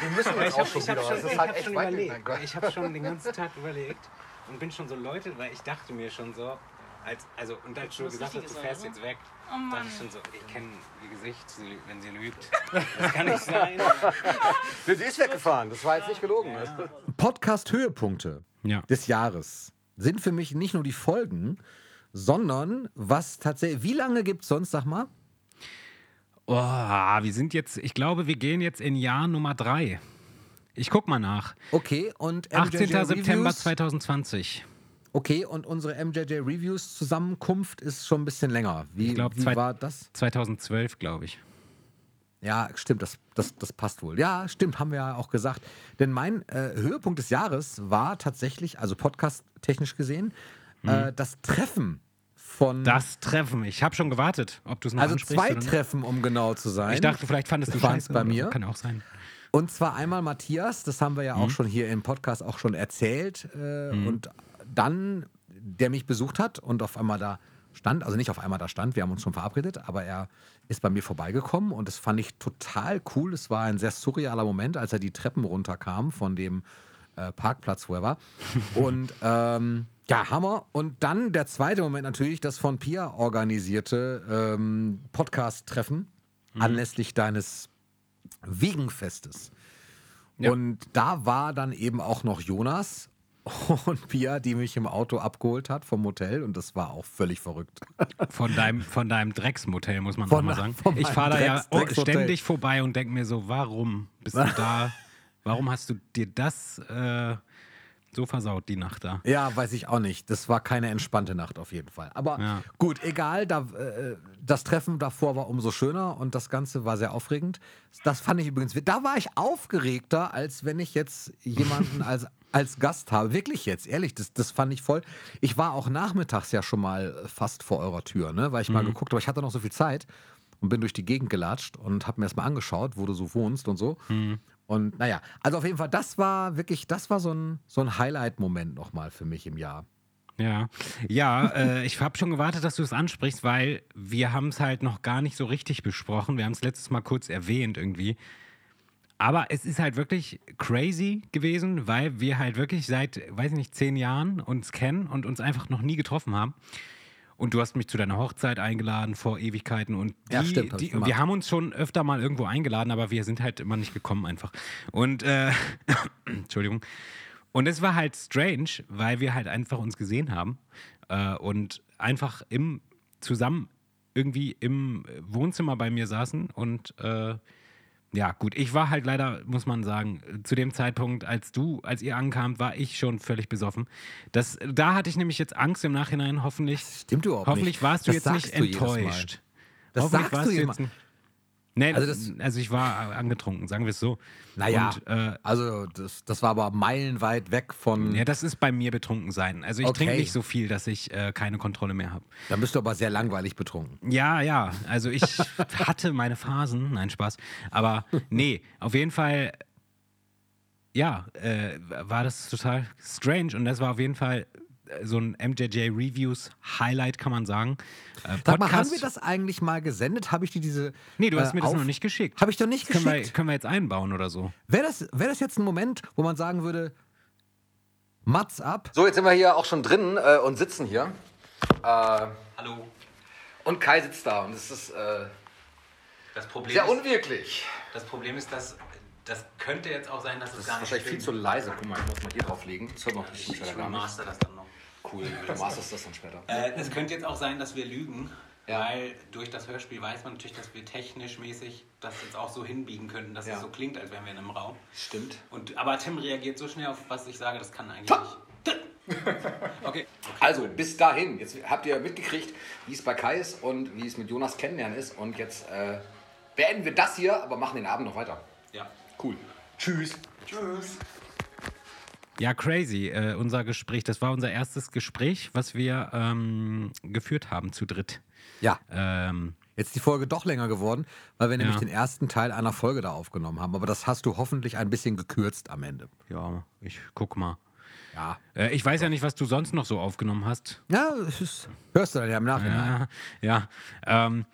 Wir müssen Ich habe ich hab schon, Das ist ich halt hab echt schon weit. Ich habe schon den ganzen Tag überlegt und bin schon so Leute, weil ich dachte mir schon so, als, also, und als du gesagt hast, du fährst jetzt weg, Oh dachte Mann. ich schon so, ich kenne ihr Gesicht, wenn sie lügt. Das kann nicht sein. Sie ist weggefahren. Das war jetzt nicht gelogen. Podcast-Höhepunkte Ja. des Jahres sind für mich nicht nur die Folgen, sondern was tatsächlich. Wie lange gibt es sonst, sag mal? Oh, wir sind jetzt, ich glaube, wir gehen jetzt in Jahr Nummer drei. Ich guck mal nach. Okay, und 18. MJJ September Reviews? 2020. Okay, und unsere MJJ Reviews Zusammenkunft ist schon ein bisschen länger. Wie, Ich glaub, wie zwei- war das? 2012, glaube ich. Ja, stimmt, das, das, das passt wohl. Ja, stimmt, haben wir ja auch gesagt. Denn mein äh, Höhepunkt des Jahres war tatsächlich, also podcast-technisch gesehen, äh, das Treffen von. Mhm. Das Treffen. Ich habe schon gewartet, ob du es noch also zwei oder. Treffen, um genau zu sein. Ich dachte, vielleicht fandest du scheiße. bei mir? Kann auch sein. Und zwar einmal Matthias, das haben wir ja Mhm. auch schon hier im Podcast auch schon erzählt. Äh, Und dann, der mich besucht hat und auf einmal da stand, also nicht auf einmal da stand, wir haben uns schon verabredet, aber er ist bei mir vorbeigekommen und das fand ich total cool. Es war ein sehr surrealer Moment, als er die Treppen runterkam von dem äh, Parkplatz, wo er war. Und ähm, ja, Hammer. Und dann der zweite Moment natürlich, das von Pia organisierte ähm, Podcast-Treffen anlässlich deines Wiegenfestes. Ja. Und da war dann eben auch noch Jonas und Pia, die mich im Auto abgeholt hat vom Hotel. Und das war auch völlig verrückt. Von deinem, von deinem Drecksmotel, muss man Von mal sagen. Ich fahre da ja Dreckshotel. ständig vorbei und denke mir so, warum bist du da? Warum hast du dir das äh, so versaut, die Nacht da? Ja, weiß ich auch nicht. Das war keine entspannte Nacht auf jeden Fall. Aber Ja. gut, egal. Da, äh, das Treffen davor war umso schöner und das Ganze war sehr aufregend. Das fand ich übrigens. Da war ich aufgeregter, als wenn ich jetzt jemanden als, als Gast habe. Wirklich jetzt, ehrlich. Das, das fand ich voll. Ich war auch nachmittags ja schon mal fast vor eurer Tür, ne? weil ich mal geguckt habe. Ich hatte noch so viel Zeit und bin durch die Gegend gelatscht und habe mir das mal angeschaut, wo du so wohnst und so. Und naja, also auf jeden Fall, das war wirklich, das war so ein, so ein Highlight-Moment nochmal für mich im Jahr. Ja, ja äh, ich habe schon gewartet, dass du es ansprichst, weil wir haben es halt noch gar nicht so richtig besprochen. Wir haben es letztes Mal kurz erwähnt irgendwie. Aber es ist halt wirklich crazy gewesen, weil wir halt wirklich seit, weiß ich nicht, zehn Jahren uns kennen und uns einfach noch nie getroffen haben. Und du hast mich zu deiner Hochzeit eingeladen vor Ewigkeiten und die, Ja, stimmt, die, wir haben uns schon öfter mal irgendwo eingeladen, aber wir sind halt immer nicht gekommen einfach. Und äh, Entschuldigung. Und es war halt strange, weil wir halt einfach uns gesehen haben äh, und einfach im zusammen irgendwie im Wohnzimmer bei mir saßen und äh, ja, gut, ich war halt leider, muss man sagen, zu dem Zeitpunkt, als du, als ihr ankamt, war ich schon völlig besoffen. Das, da hatte ich nämlich jetzt Angst im Nachhinein, hoffentlich. Stimmt überhaupt hoffentlich nicht. warst du Das jetzt nicht enttäuscht. Das hoffentlich sagst warst du jetzt immer. Nee, Also also, das- ich war angetrunken, sagen wir es so. Naja, Und, äh, also das, das war aber meilenweit weg von. ja, das ist bei mir betrunken sein. Also ich trinke Okay. nicht so viel, dass ich äh, keine Kontrolle mehr habe. Da bist du aber sehr langweilig betrunken. Ja, ja. Also ich hatte meine Phasen. Nein, Spaß. Aber nee, auf jeden Fall, ja, äh, war das total strange. Und das war auf jeden Fall äh, so ein MJJ Reviews Highlight, kann man sagen. Äh, Sag mal, haben wir das eigentlich mal gesendet? Habe ich dir diese. Nee, du hast äh, mir das auf- noch nicht geschickt. Habe ich doch nicht Das können wir, geschickt. können wir jetzt einbauen oder so. Wäre das, wär das jetzt ein Moment, wo man sagen würde, Mats ab. So, jetzt sind wir hier auch schon drin äh, und sitzen hier. Äh, Hallo. und Kai sitzt da und es ist äh, Das Problem, sehr ist, unwirklich. das Problem ist, dass das könnte jetzt auch sein, dass es Das ist gar nicht wahrscheinlich viel zu leise. Guck mal, ich muss mal hier drauflegen. Das hört man Ich, bestimmt ich nicht. master das dann noch. Cool, du masterst das dann später. Äh, es könnte jetzt auch sein, dass wir lügen, Ja. weil durch das Hörspiel weiß man natürlich, dass wir technisch mäßig das jetzt auch so hinbiegen könnten, dass Ja. es so klingt, als wären wir in einem Raum. Stimmt. Und, aber Tim reagiert so schnell auf was ich sage, das kann eigentlich nicht. Okay. Also, bis dahin. Jetzt habt ihr mitgekriegt, wie es bei Kai ist und wie es mit Jonas kennenlernen ist. Und jetzt äh, beenden wir das hier, aber machen den Abend noch weiter. Ja. Cool. Tschüss. Ja, crazy. Äh, unser Gespräch, das war unser erstes Gespräch, was wir ähm, geführt haben zu dritt. Ja, Ähm, jetzt ist die Folge doch länger geworden, weil wir nämlich Ja. den ersten Teil einer Folge da aufgenommen haben. Aber das hast du hoffentlich ein bisschen gekürzt am Ende. ja, ich guck mal. Ja. Äh, ich weiß ja nicht, was du sonst noch so aufgenommen hast. Ja, hörst du dann ja im Nachhinein. Ja, ja. Ähm,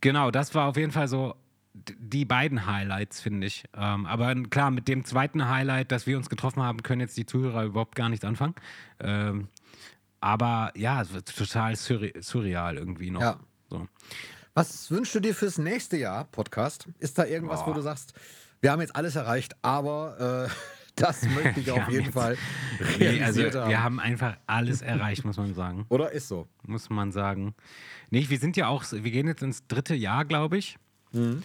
genau, das war auf jeden Fall so die beiden Highlights, finde ich. Ähm, aber klar, mit dem zweiten Highlight, dass wir uns getroffen haben, können jetzt die Zuhörer überhaupt gar nichts anfangen. Ähm, aber ja, es wird total surre surreal irgendwie noch. Ja. So. Was wünschst du dir fürs nächste Jahr, Podcast? Ist da irgendwas, wo du sagst, wir haben jetzt alles erreicht, aber äh, das möchte ich auf jeden jetzt- Fall Nee, also haben. wir haben einfach alles erreicht, muss man sagen. Oder ist so? Muss man sagen. Nee, wir sind ja auch, wir gehen jetzt ins dritte Jahr, glaube ich. Mhm.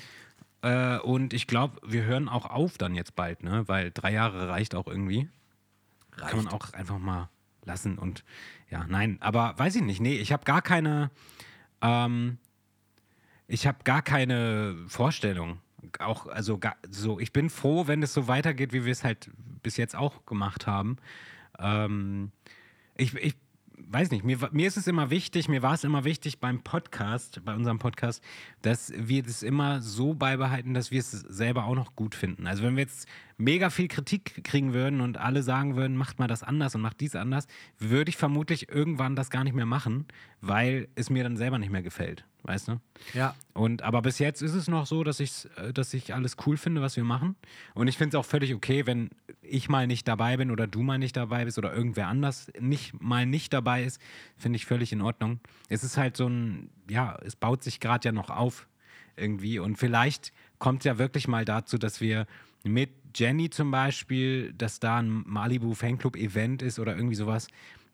Äh, und ich glaube, wir hören auch auf dann jetzt bald, ne? Weil drei Jahre reicht auch irgendwie. Kann man auch einfach mal lassen und ja, nein, aber weiß ich nicht. Nee, ich habe gar keine, ähm, ich habe gar keine Vorstellung. Auch, also gar, so, ich bin froh, wenn es so weitergeht, wie wir es halt bis jetzt auch gemacht haben. Ähm, ich, ich weiß nicht, mir, mir ist es immer wichtig, mir war es immer wichtig beim Podcast, bei unserem Podcast, dass wir das immer so beibehalten, dass wir es selber auch noch gut finden. Also wenn wir jetzt mega viel Kritik kriegen würden und alle sagen würden, macht mal das anders und macht dies anders, würde ich vermutlich irgendwann das gar nicht mehr machen, weil es mir dann selber nicht mehr gefällt, weißt du? Ja. Und aber bis jetzt ist es noch so, dass ich, dass ich alles cool finde, was wir machen. Und ich finde es auch völlig okay, wenn ich mal nicht dabei bin oder du mal nicht dabei bist oder irgendwer anders nicht mal nicht dabei ist, finde ich völlig in Ordnung. Es ist halt so ein, ja, es baut sich gerade ja noch auf irgendwie. Und vielleicht kommt es ja wirklich mal dazu, dass wir mit Jenny zum Beispiel, dass da ein Malibu Fanclub Event ist oder irgendwie sowas,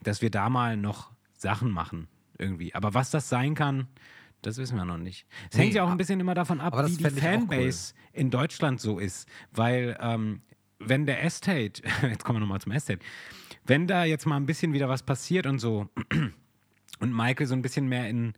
dass wir da mal noch Sachen machen irgendwie. Aber was das sein kann, das wissen wir noch nicht. Es hängt Nee, ja auch ein bisschen immer davon ab, wie die Fanbase in Deutschland so ist. Weil ähm, wenn der Estate, jetzt kommen wir nochmal zum Estate, wenn da jetzt mal ein bisschen wieder was passiert und so und Michael so ein bisschen mehr in,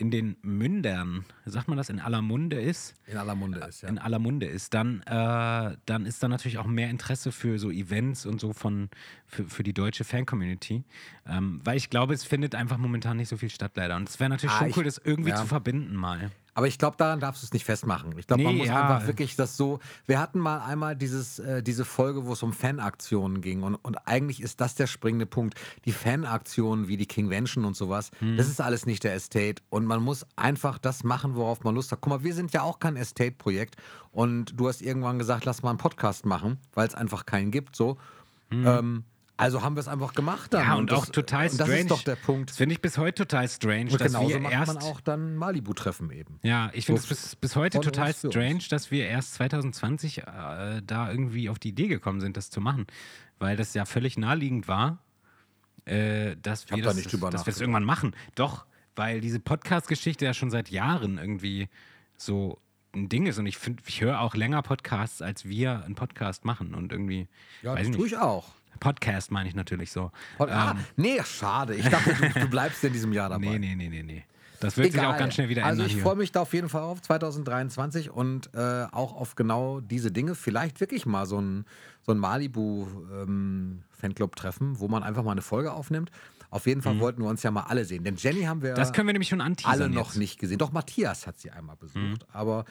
in den Mündern, sagt man das, in aller Munde ist, In aller Munde ist, ja. in aller Munde ist, dann, äh, dann ist da natürlich auch mehr Interesse für so Events und so von für, für die deutsche Fan-Community. Ähm, weil ich glaube, es findet einfach momentan nicht so viel statt, leider. Und es wäre natürlich Ah, schon ich- cool, das irgendwie ja. zu verbinden mal. Aber ich glaube, daran darfst du es nicht festmachen. Ich glaube, man Nee, muss ja. einfach wirklich das so. Wir hatten mal einmal dieses, äh, diese Folge, wo es um Fanaktionen ging. Und, und eigentlich ist das der springende Punkt. Die Fanaktionen wie die Kingvention und sowas, Hm. das ist alles nicht der Estate. Und man muss einfach das machen, worauf man Lust hat. Guck mal, wir sind ja auch kein Estate-Projekt. Und du hast irgendwann gesagt, lass mal einen Podcast machen, weil es einfach keinen gibt. So. Ähm, also haben wir es einfach gemacht dann. Ja, und, auch das, total und strange. Das ist doch der Punkt. Finde ich bis heute total strange, Und dass genauso wir macht erst. man auch dann Malibu-Treffen eben. Ja, ich finde es bis, bis heute total strange, dass wir erst 2020 äh, da irgendwie auf die Idee gekommen sind, das zu machen. Weil das ja völlig naheliegend war, äh, dass wir da das, nicht drüber dass wir das irgendwann machen. Doch, weil diese Podcast-Geschichte ja schon seit Jahren irgendwie so ein Ding ist. Und ich finde, ich höre auch länger Podcasts, als wir einen Podcast machen. Und irgendwie, Ja, das tue ich auch. Podcast meine ich natürlich so. Und, ah, nee, schade. Ich dachte, du, du bleibst in diesem Jahr dabei. Nee, nee, nee, nee, nee. Das wird sich auch ganz schnell wieder also ändern. ich hier. freue mich da auf jeden Fall auf 2023 und äh, auch auf genau diese Dinge. Vielleicht wirklich mal so ein, so ein Malibu-Fanclub-Treffen, wo man einfach mal eine Folge aufnimmt. Auf jeden Fall wollten wir uns ja mal alle sehen. Denn Jenny haben wir Mhm. Das können wir nämlich schon anteasern alle noch jetzt. nicht gesehen. Doch Matthias hat sie einmal besucht, Mhm. aber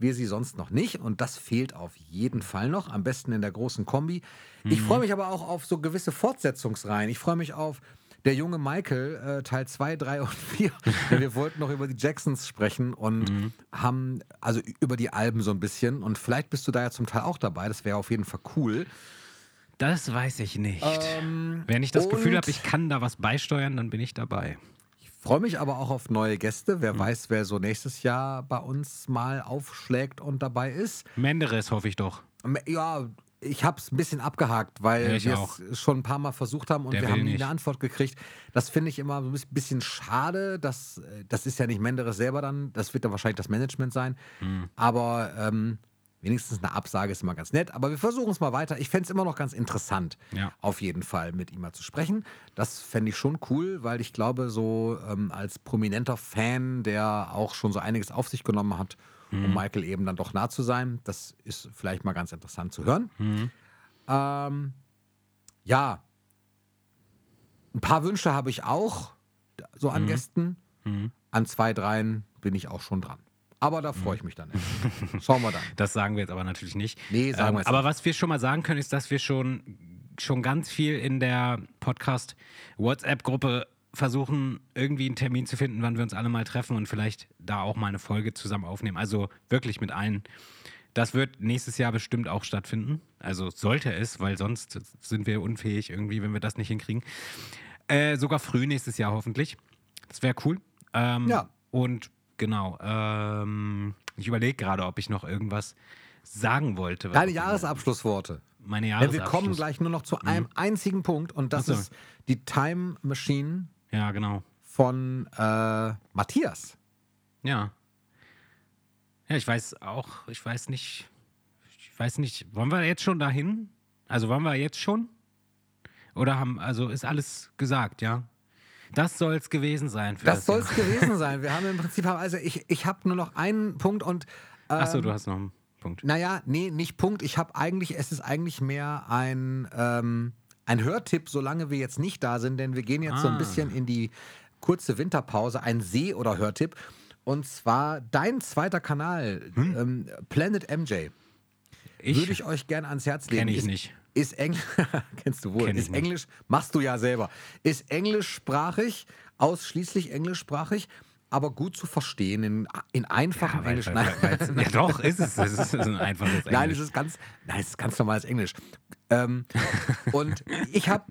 wir sie sonst noch nicht. Und das fehlt auf jeden Fall noch. Am besten in der großen Kombi. Mhm. Ich freue mich aber auch auf so gewisse Fortsetzungsreihen. Ich freue mich auf der junge Michael, äh, Teil 2, 3 und 4. Denn wir wollten noch über die Jacksons sprechen und Mhm. haben, also über die Alben so ein bisschen. Und vielleicht bist du da ja zum Teil auch dabei. Das wäre auf jeden Fall cool. Das weiß ich nicht. Ähm, Wenn ich das Gefühl habe, ich kann da was beisteuern, dann bin ich dabei. Freue mich aber auch auf neue Gäste. Wer weiß, wer so nächstes Jahr bei uns mal aufschlägt und dabei ist. Menderes hoffe ich doch. Ja, ich habe es ein bisschen abgehakt, weil Ja, wir es schon ein paar Mal versucht haben und Der wir haben nie eine Antwort gekriegt. Das finde ich immer ein bisschen schade. Das, äh, das ist ja nicht Menderes selber dann. Das wird dann wahrscheinlich das Management sein. Hm. Aber ähm, wenigstens eine Absage ist immer ganz nett. Aber wir versuchen es mal weiter. Ich fände es immer noch ganz interessant, Ja. auf jeden Fall mit ihm mal zu sprechen. Das fände ich schon cool, weil ich glaube, so ähm, als prominenter Fan, der auch schon so einiges auf sich genommen hat, Mhm. um Michael eben dann doch nah zu sein, das ist vielleicht mal ganz interessant zu hören. Mhm. Ähm, ja, ein paar Wünsche habe ich auch, so Mhm. an Gästen. An zwei, dreien bin ich auch schon dran. Aber da freue ich mich dann. Schauen wir dann. Das sagen wir jetzt aber natürlich nicht. Nee, sagen wir jetzt Aber nicht. was wir schon mal sagen können, ist, dass wir schon, schon ganz viel in der Podcast-WhatsApp-Gruppe versuchen, irgendwie einen Termin zu finden, wann wir uns alle mal treffen und vielleicht da auch mal eine Folge zusammen aufnehmen. Also wirklich mit allen. Das wird nächstes Jahr bestimmt auch stattfinden. Also sollte es, weil sonst sind wir unfähig irgendwie, wenn wir das nicht hinkriegen. Äh, sogar früh nächstes Jahr hoffentlich. Das wäre cool. Ähm, Ja. Und genau, ähm, ich überlege gerade, ob ich noch irgendwas sagen wollte. Deine Jahresabschlussworte. Meine Denn Jahresabschluss. wir kommen gleich nur noch zu einem einzigen Punkt und das Ach so. ist die Time Machine Ja, genau. von äh, Matthias. Ja. Ja, ich weiß auch, ich weiß nicht, ich weiß nicht, wollen wir jetzt schon dahin? Also wollen wir jetzt schon? Oder haben, also ist alles gesagt, ja? Das soll es gewesen sein. Für Das soll es gewesen sein. Wir haben im Prinzip, also ich, ich habe nur noch einen Punkt und Achso, ähm, du hast noch einen Punkt. Naja, nee, nicht Punkt. Ich habe eigentlich, es ist eigentlich mehr ein, ähm, ein Hörtipp, solange wir jetzt nicht da sind, denn wir gehen jetzt so ein Ah. bisschen in die kurze Winterpause, ein Seh- oder Hörtipp. Und zwar dein zweiter Kanal, ähm, Planet MJ. Hm? Ich, Würde ich euch gerne ans Herz legen. Kenn ich nicht. Ist Englisch, kennst du wohl, Kenn ist. Englisch, machst du ja selber. Ist englischsprachig, ausschließlich englischsprachig, aber gut zu verstehen in, in einfachem ja, weil, Englisch. weil, Nein. weil, ja doch, ist es. Es ist ein einfaches Englisch. Nein, es ist ganz, nein, es ist ganz normales Englisch. Ähm, und ich habe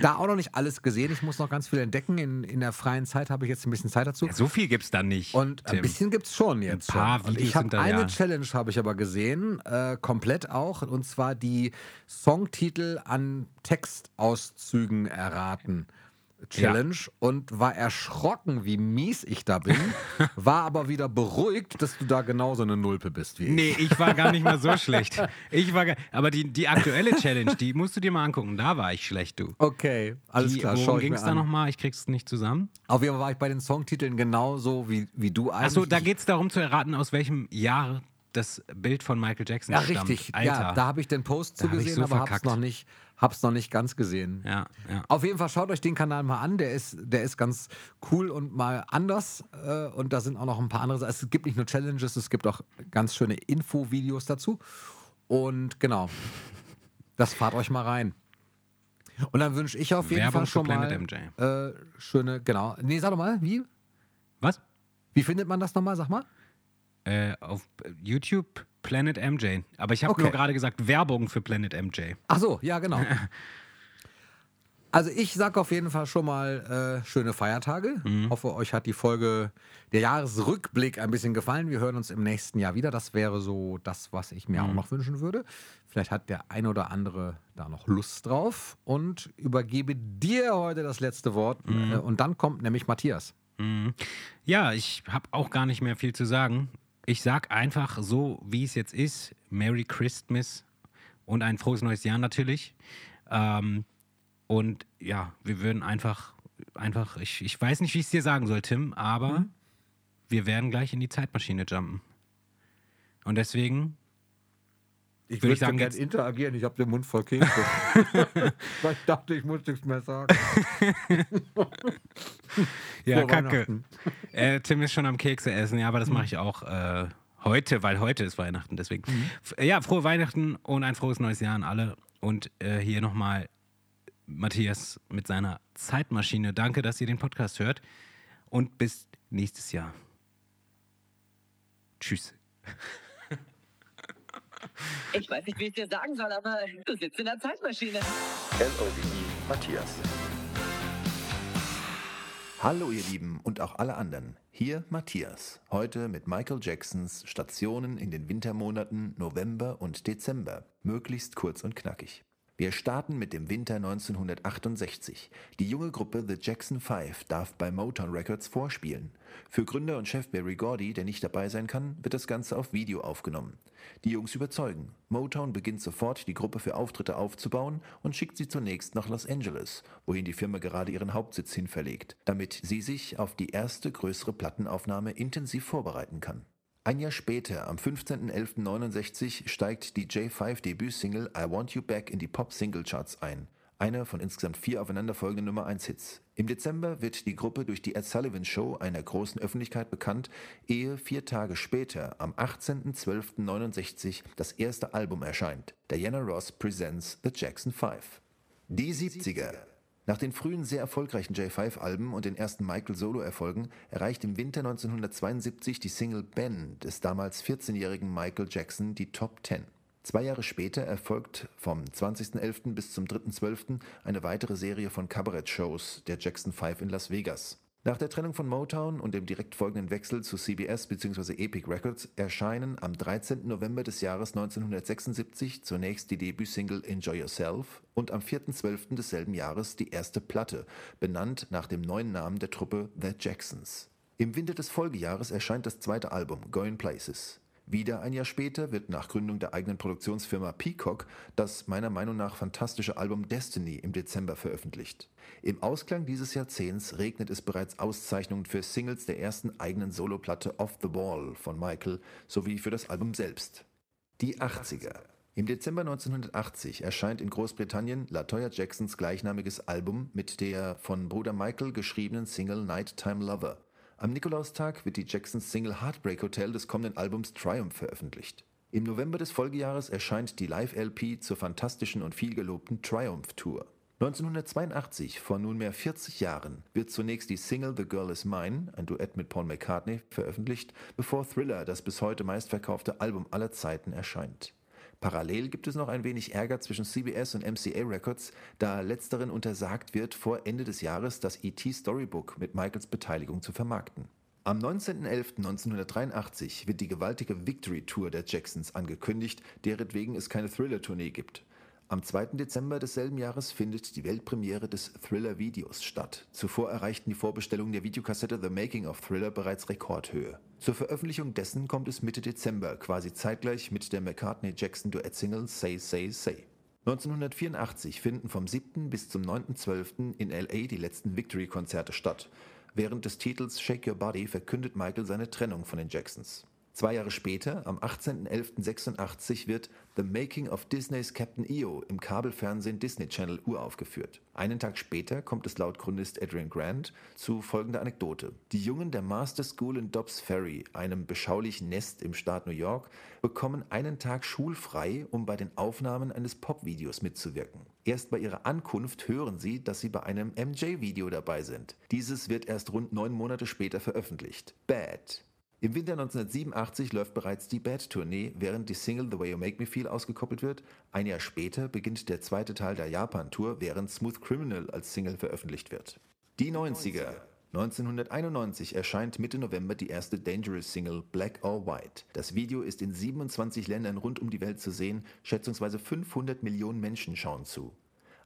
da auch noch nicht alles gesehen. Ich muss noch ganz viel entdecken. In, in der freien Zeit habe ich jetzt ein bisschen Zeit dazu. Ja, so viel gibt es da nicht. Und ein Tim. bisschen gibt es schon jetzt. Ein paar schon. Ich habe da, eine ja. Challenge habe ich aber gesehen, äh, komplett auch, und zwar die Songtitel an Textauszügen erraten. Challenge und war erschrocken, wie mies ich da bin, war aber wieder beruhigt, dass du da genauso eine Nulpe bist wie ich. Nee, ich war gar nicht mal so schlecht. Ich war gar, aber die, die aktuelle Challenge, die musst du dir mal angucken. Da war ich schlecht, du. Okay, alles die, klar. Worum ich ging es da nochmal? Ich krieg's nicht zusammen. Auf jeden Fall war ich bei den Songtiteln genauso wie, wie du eigentlich. Achso, da geht es darum zu erraten, aus welchem Jahr das Bild von Michael Jackson Ja, stammt. richtig. Alter. Ja, da habe ich den Post zugesehen, so aber hab's verkackt. noch, nicht, hab's noch nicht ganz gesehen. ja, ja. Auf jeden Fall schaut euch den Kanal mal an. Der ist, der ist ganz cool und mal anders. Äh, und da sind auch noch ein paar andere. Sachen. Es gibt nicht nur Challenges, es gibt auch ganz schöne Infovideos dazu. Und genau, das fahrt euch mal rein. Und dann wünsche ich auf jeden Werbung Fall schon mal äh, schöne, genau. Nee, sag doch mal, wie? Was? Wie findet man das nochmal? Sag mal. Äh, auf YouTube Planet MJ. Aber ich habe Okay. nur gerade gesagt Werbung für Planet MJ. Ach so, ja, genau. Also ich sag auf jeden Fall schon mal äh, schöne Feiertage. Hoffe, euch hat die Folge, der Jahresrückblick ein bisschen gefallen. Wir hören uns im nächsten Jahr wieder. Das wäre so das, was ich mir auch noch wünschen würde. Vielleicht hat der ein oder andere da noch Lust drauf. Und übergebe dir heute das letzte Wort. Äh, und dann kommt nämlich Matthias. Mhm. Ja, ich habe auch gar nicht mehr viel zu sagen. Ich sag einfach so, wie es jetzt ist: Merry Christmas und ein frohes neues Jahr natürlich. Ähm, und ja, wir würden einfach, einfach, ich, ich weiß nicht, wie ich es dir sagen soll, Tim, aber wir werden gleich in die Zeitmaschine jumpen. Und deswegen, Ich Würde sagen, gern jetzt- interagieren. Ich habe den Mund voll Kekse. Weil ich dachte, ich muss nichts mehr sagen. ja, kacke. Äh, Tim ist schon am Kekse essen, ja, aber das mache ich auch äh, heute, weil heute ist Weihnachten, deswegen. F- Ja, frohe Weihnachten und ein frohes neues Jahr an alle. Und äh, hier nochmal Matthias mit seiner Zeitmaschine. Danke, dass ihr den Podcast hört. Und bis nächstes Jahr. Tschüss. Ich weiß nicht, wie ich dir sagen soll, aber du sitzt in der Zeitmaschine. L-O-V-E Matthias. Hallo ihr Lieben und auch alle anderen. Hier Matthias. Heute mit Michael Jacksons Stationen in den Wintermonaten November und Dezember. Möglichst kurz und knackig. Wir starten mit dem Winter 1968. Die junge Gruppe The Jackson Five darf bei Motown Records vorspielen. Für Gründer und Chef Barry Gordy, der nicht dabei sein kann, wird das Ganze auf Video aufgenommen. Die Jungs überzeugen. Motown beginnt sofort, die Gruppe für Auftritte aufzubauen und schickt sie zunächst nach Los Angeles, wohin die Firma gerade ihren Hauptsitz hin verlegt, damit sie sich auf die erste größere Plattenaufnahme intensiv vorbereiten kann. Ein Jahr später, am 15.11.69, steigt die J5-Debütsingle I Want You Back in die Pop-Single-Charts ein. Einer von insgesamt vier aufeinanderfolgenden Nummer 1 Hits. Im Dezember wird die Gruppe durch die Ed Sullivan Show einer großen Öffentlichkeit bekannt, ehe vier Tage später, am 18.12.69, das erste Album erscheint. Diana Ross Presents The Jackson 5. Die 70er. Nach den frühen sehr erfolgreichen J5-Alben und den ersten Michael-Solo-Erfolgen erreicht im Winter 1972 die Single Ben des damals 14-jährigen Michael Jackson die Top 10. Zwei Jahre später erfolgt vom 20.11. bis zum 3.12. eine weitere Serie von Kabarett-Shows der Jackson 5 in Las Vegas. Nach der Trennung von Motown und dem direkt folgenden Wechsel zu CBS bzw. Epic Records erscheinen am 13. November des Jahres 1976 zunächst die Debütsingle Enjoy Yourself und am 4.12. desselben Jahres die erste Platte, benannt nach dem neuen Namen der Truppe The Jacksons. Im Winter des Folgejahres erscheint das zweite Album Going Places. Wieder ein Jahr später wird nach Gründung der eigenen Produktionsfirma Peacock das meiner Meinung nach fantastische Album Destiny im Dezember veröffentlicht. Im Ausklang dieses Jahrzehnts regnet es bereits Auszeichnungen für Singles der ersten eigenen Soloplatte Off the Wall von Michael sowie für das Album selbst. Die 80er. Im Dezember 1980 erscheint in Großbritannien Latoya Jacksons gleichnamiges Album mit der von Bruder Michael geschriebenen Single Nighttime Lover. Am Nikolaustag wird die Jacksons Single Heartbreak Hotel des kommenden Albums Triumph veröffentlicht. Im November des Folgejahres erscheint die Live-LP zur fantastischen und vielgelobten Triumph Tour. 1982, vor nunmehr 40 Jahren, wird zunächst die Single The Girl Is Mine, ein Duett mit Paul McCartney, veröffentlicht, bevor Thriller, das bis heute meistverkaufte Album aller Zeiten, erscheint. Parallel gibt es noch ein wenig Ärger zwischen CBS und MCA Records, da letzteren untersagt wird, vor Ende des Jahres das ET Storybook mit Michaels Beteiligung zu vermarkten. Am 19.11.1983 wird die gewaltige Victory Tour der Jacksons angekündigt, deretwegen es keine Thriller-Tournee gibt. Am 2. Dezember desselben Jahres findet die Weltpremiere des Thriller-Videos statt. Zuvor erreichten die Vorbestellungen der Videokassette The Making of Thriller bereits Rekordhöhe. Zur Veröffentlichung dessen kommt es Mitte Dezember, quasi zeitgleich mit der McCartney-Jackson-Duett-Single Say Say Say. 1984 finden vom 7. bis zum 9.12. in LA die letzten Victory-Konzerte statt. Während des Titels Shake Your Body verkündet Michael seine Trennung von den Jacksons. Zwei Jahre später, am 18.11.86, wird The Making of Disneys Captain EO im Kabelfernsehen Disney Channel uraufgeführt. Einen Tag später kommt es laut Chronist Adrian Grant zu folgender Anekdote. Die Jungen der Master School in Dobbs Ferry, einem beschaulichen Nest im Staat New York, bekommen einen Tag schulfrei, um bei den Aufnahmen eines Popvideos mitzuwirken. Erst bei ihrer Ankunft hören sie, dass sie bei einem MJ-Video dabei sind. Dieses wird erst rund neun Monate später veröffentlicht. Bad. Im Winter 1987 läuft bereits die Bad-Tournee, während die Single The Way You Make Me Feel ausgekoppelt wird. Ein Jahr später beginnt der zweite Teil der Japan-Tour, während Smooth Criminal als Single veröffentlicht wird. Die 90er. 1991 erscheint Mitte November die erste Dangerous-Single Black or White. Das Video ist in 27 Ländern rund um die Welt zu sehen, schätzungsweise 500 Millionen Menschen schauen zu.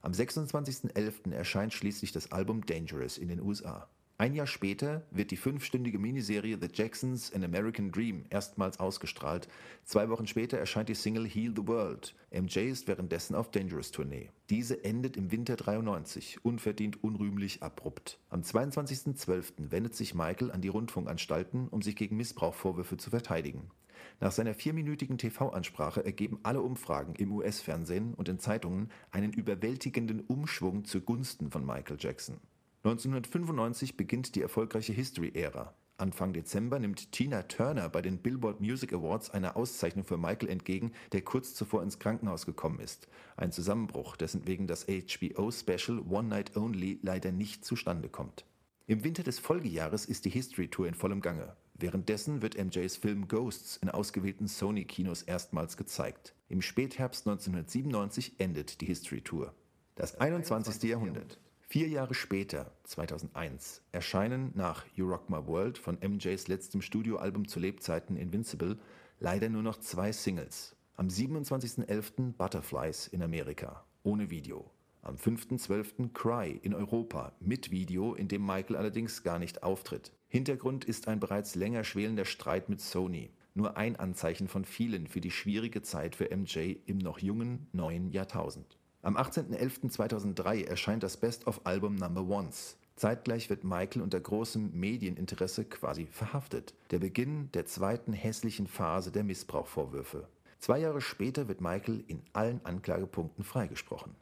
Am 26.11. erscheint schließlich das Album Dangerous in den USA. Ein Jahr später wird die fünfstündige Miniserie The Jacksons An American Dream erstmals ausgestrahlt. Zwei Wochen später erscheint die Single Heal the World. MJ ist währenddessen auf Dangerous Tournee. Diese endet im Winter 93, unverdient unrühmlich abrupt. Am 22.12. wendet sich Michael an die Rundfunkanstalten, um sich gegen Missbrauchvorwürfe zu verteidigen. Nach seiner vierminütigen TV-Ansprache ergeben alle Umfragen im US-Fernsehen und in Zeitungen einen überwältigenden Umschwung zugunsten von Michael Jackson. 1995 beginnt die erfolgreiche History-Ära. Anfang Dezember nimmt Tina Turner bei den Billboard Music Awards eine Auszeichnung für Michael entgegen, der kurz zuvor ins Krankenhaus gekommen ist. Ein Zusammenbruch, dessen wegen das HBO-Special One Night Only leider nicht zustande kommt. Im Winter des Folgejahres ist die History Tour in vollem Gange. Währenddessen wird MJs Film Ghosts in ausgewählten Sony-Kinos erstmals gezeigt. Im Spätherbst 1997 endet die History Tour. Das 21. Jahrhundert. Vier Jahre später, 2001, erscheinen nach You Rock My World von MJs letztem Studioalbum zu Lebzeiten Invincible leider nur noch zwei Singles. Am 27.11. Butterflies in Amerika, ohne Video. Am 5.12. Cry in Europa, mit Video, in dem Michael allerdings gar nicht auftritt. Hintergrund ist ein bereits länger schwelender Streit mit Sony. Nur ein Anzeichen von vielen für die schwierige Zeit für MJ im noch jungen neuen Jahrtausend. Am 18.11.2003 erscheint das Best-of-Album Number Ones. Zeitgleich wird Michael unter großem Medieninteresse quasi verhaftet. Der Beginn der zweiten hässlichen Phase der Missbrauchvorwürfe. Zwei Jahre später wird Michael in allen Anklagepunkten freigesprochen.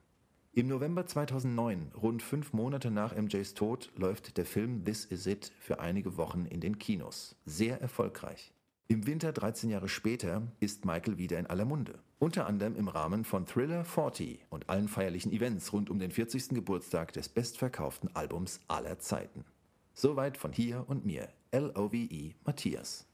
Im November 2009, rund fünf Monate nach MJs Tod, läuft der Film This Is It für einige Wochen in den Kinos. Sehr erfolgreich. Im Winter 13 Jahre später ist Michael wieder in aller Munde. Unter anderem im Rahmen von Thriller 40 und allen feierlichen Events rund um den 40. Geburtstag des bestverkauften Albums aller Zeiten. Soweit von hier und mir, L-O-V-E Matthias.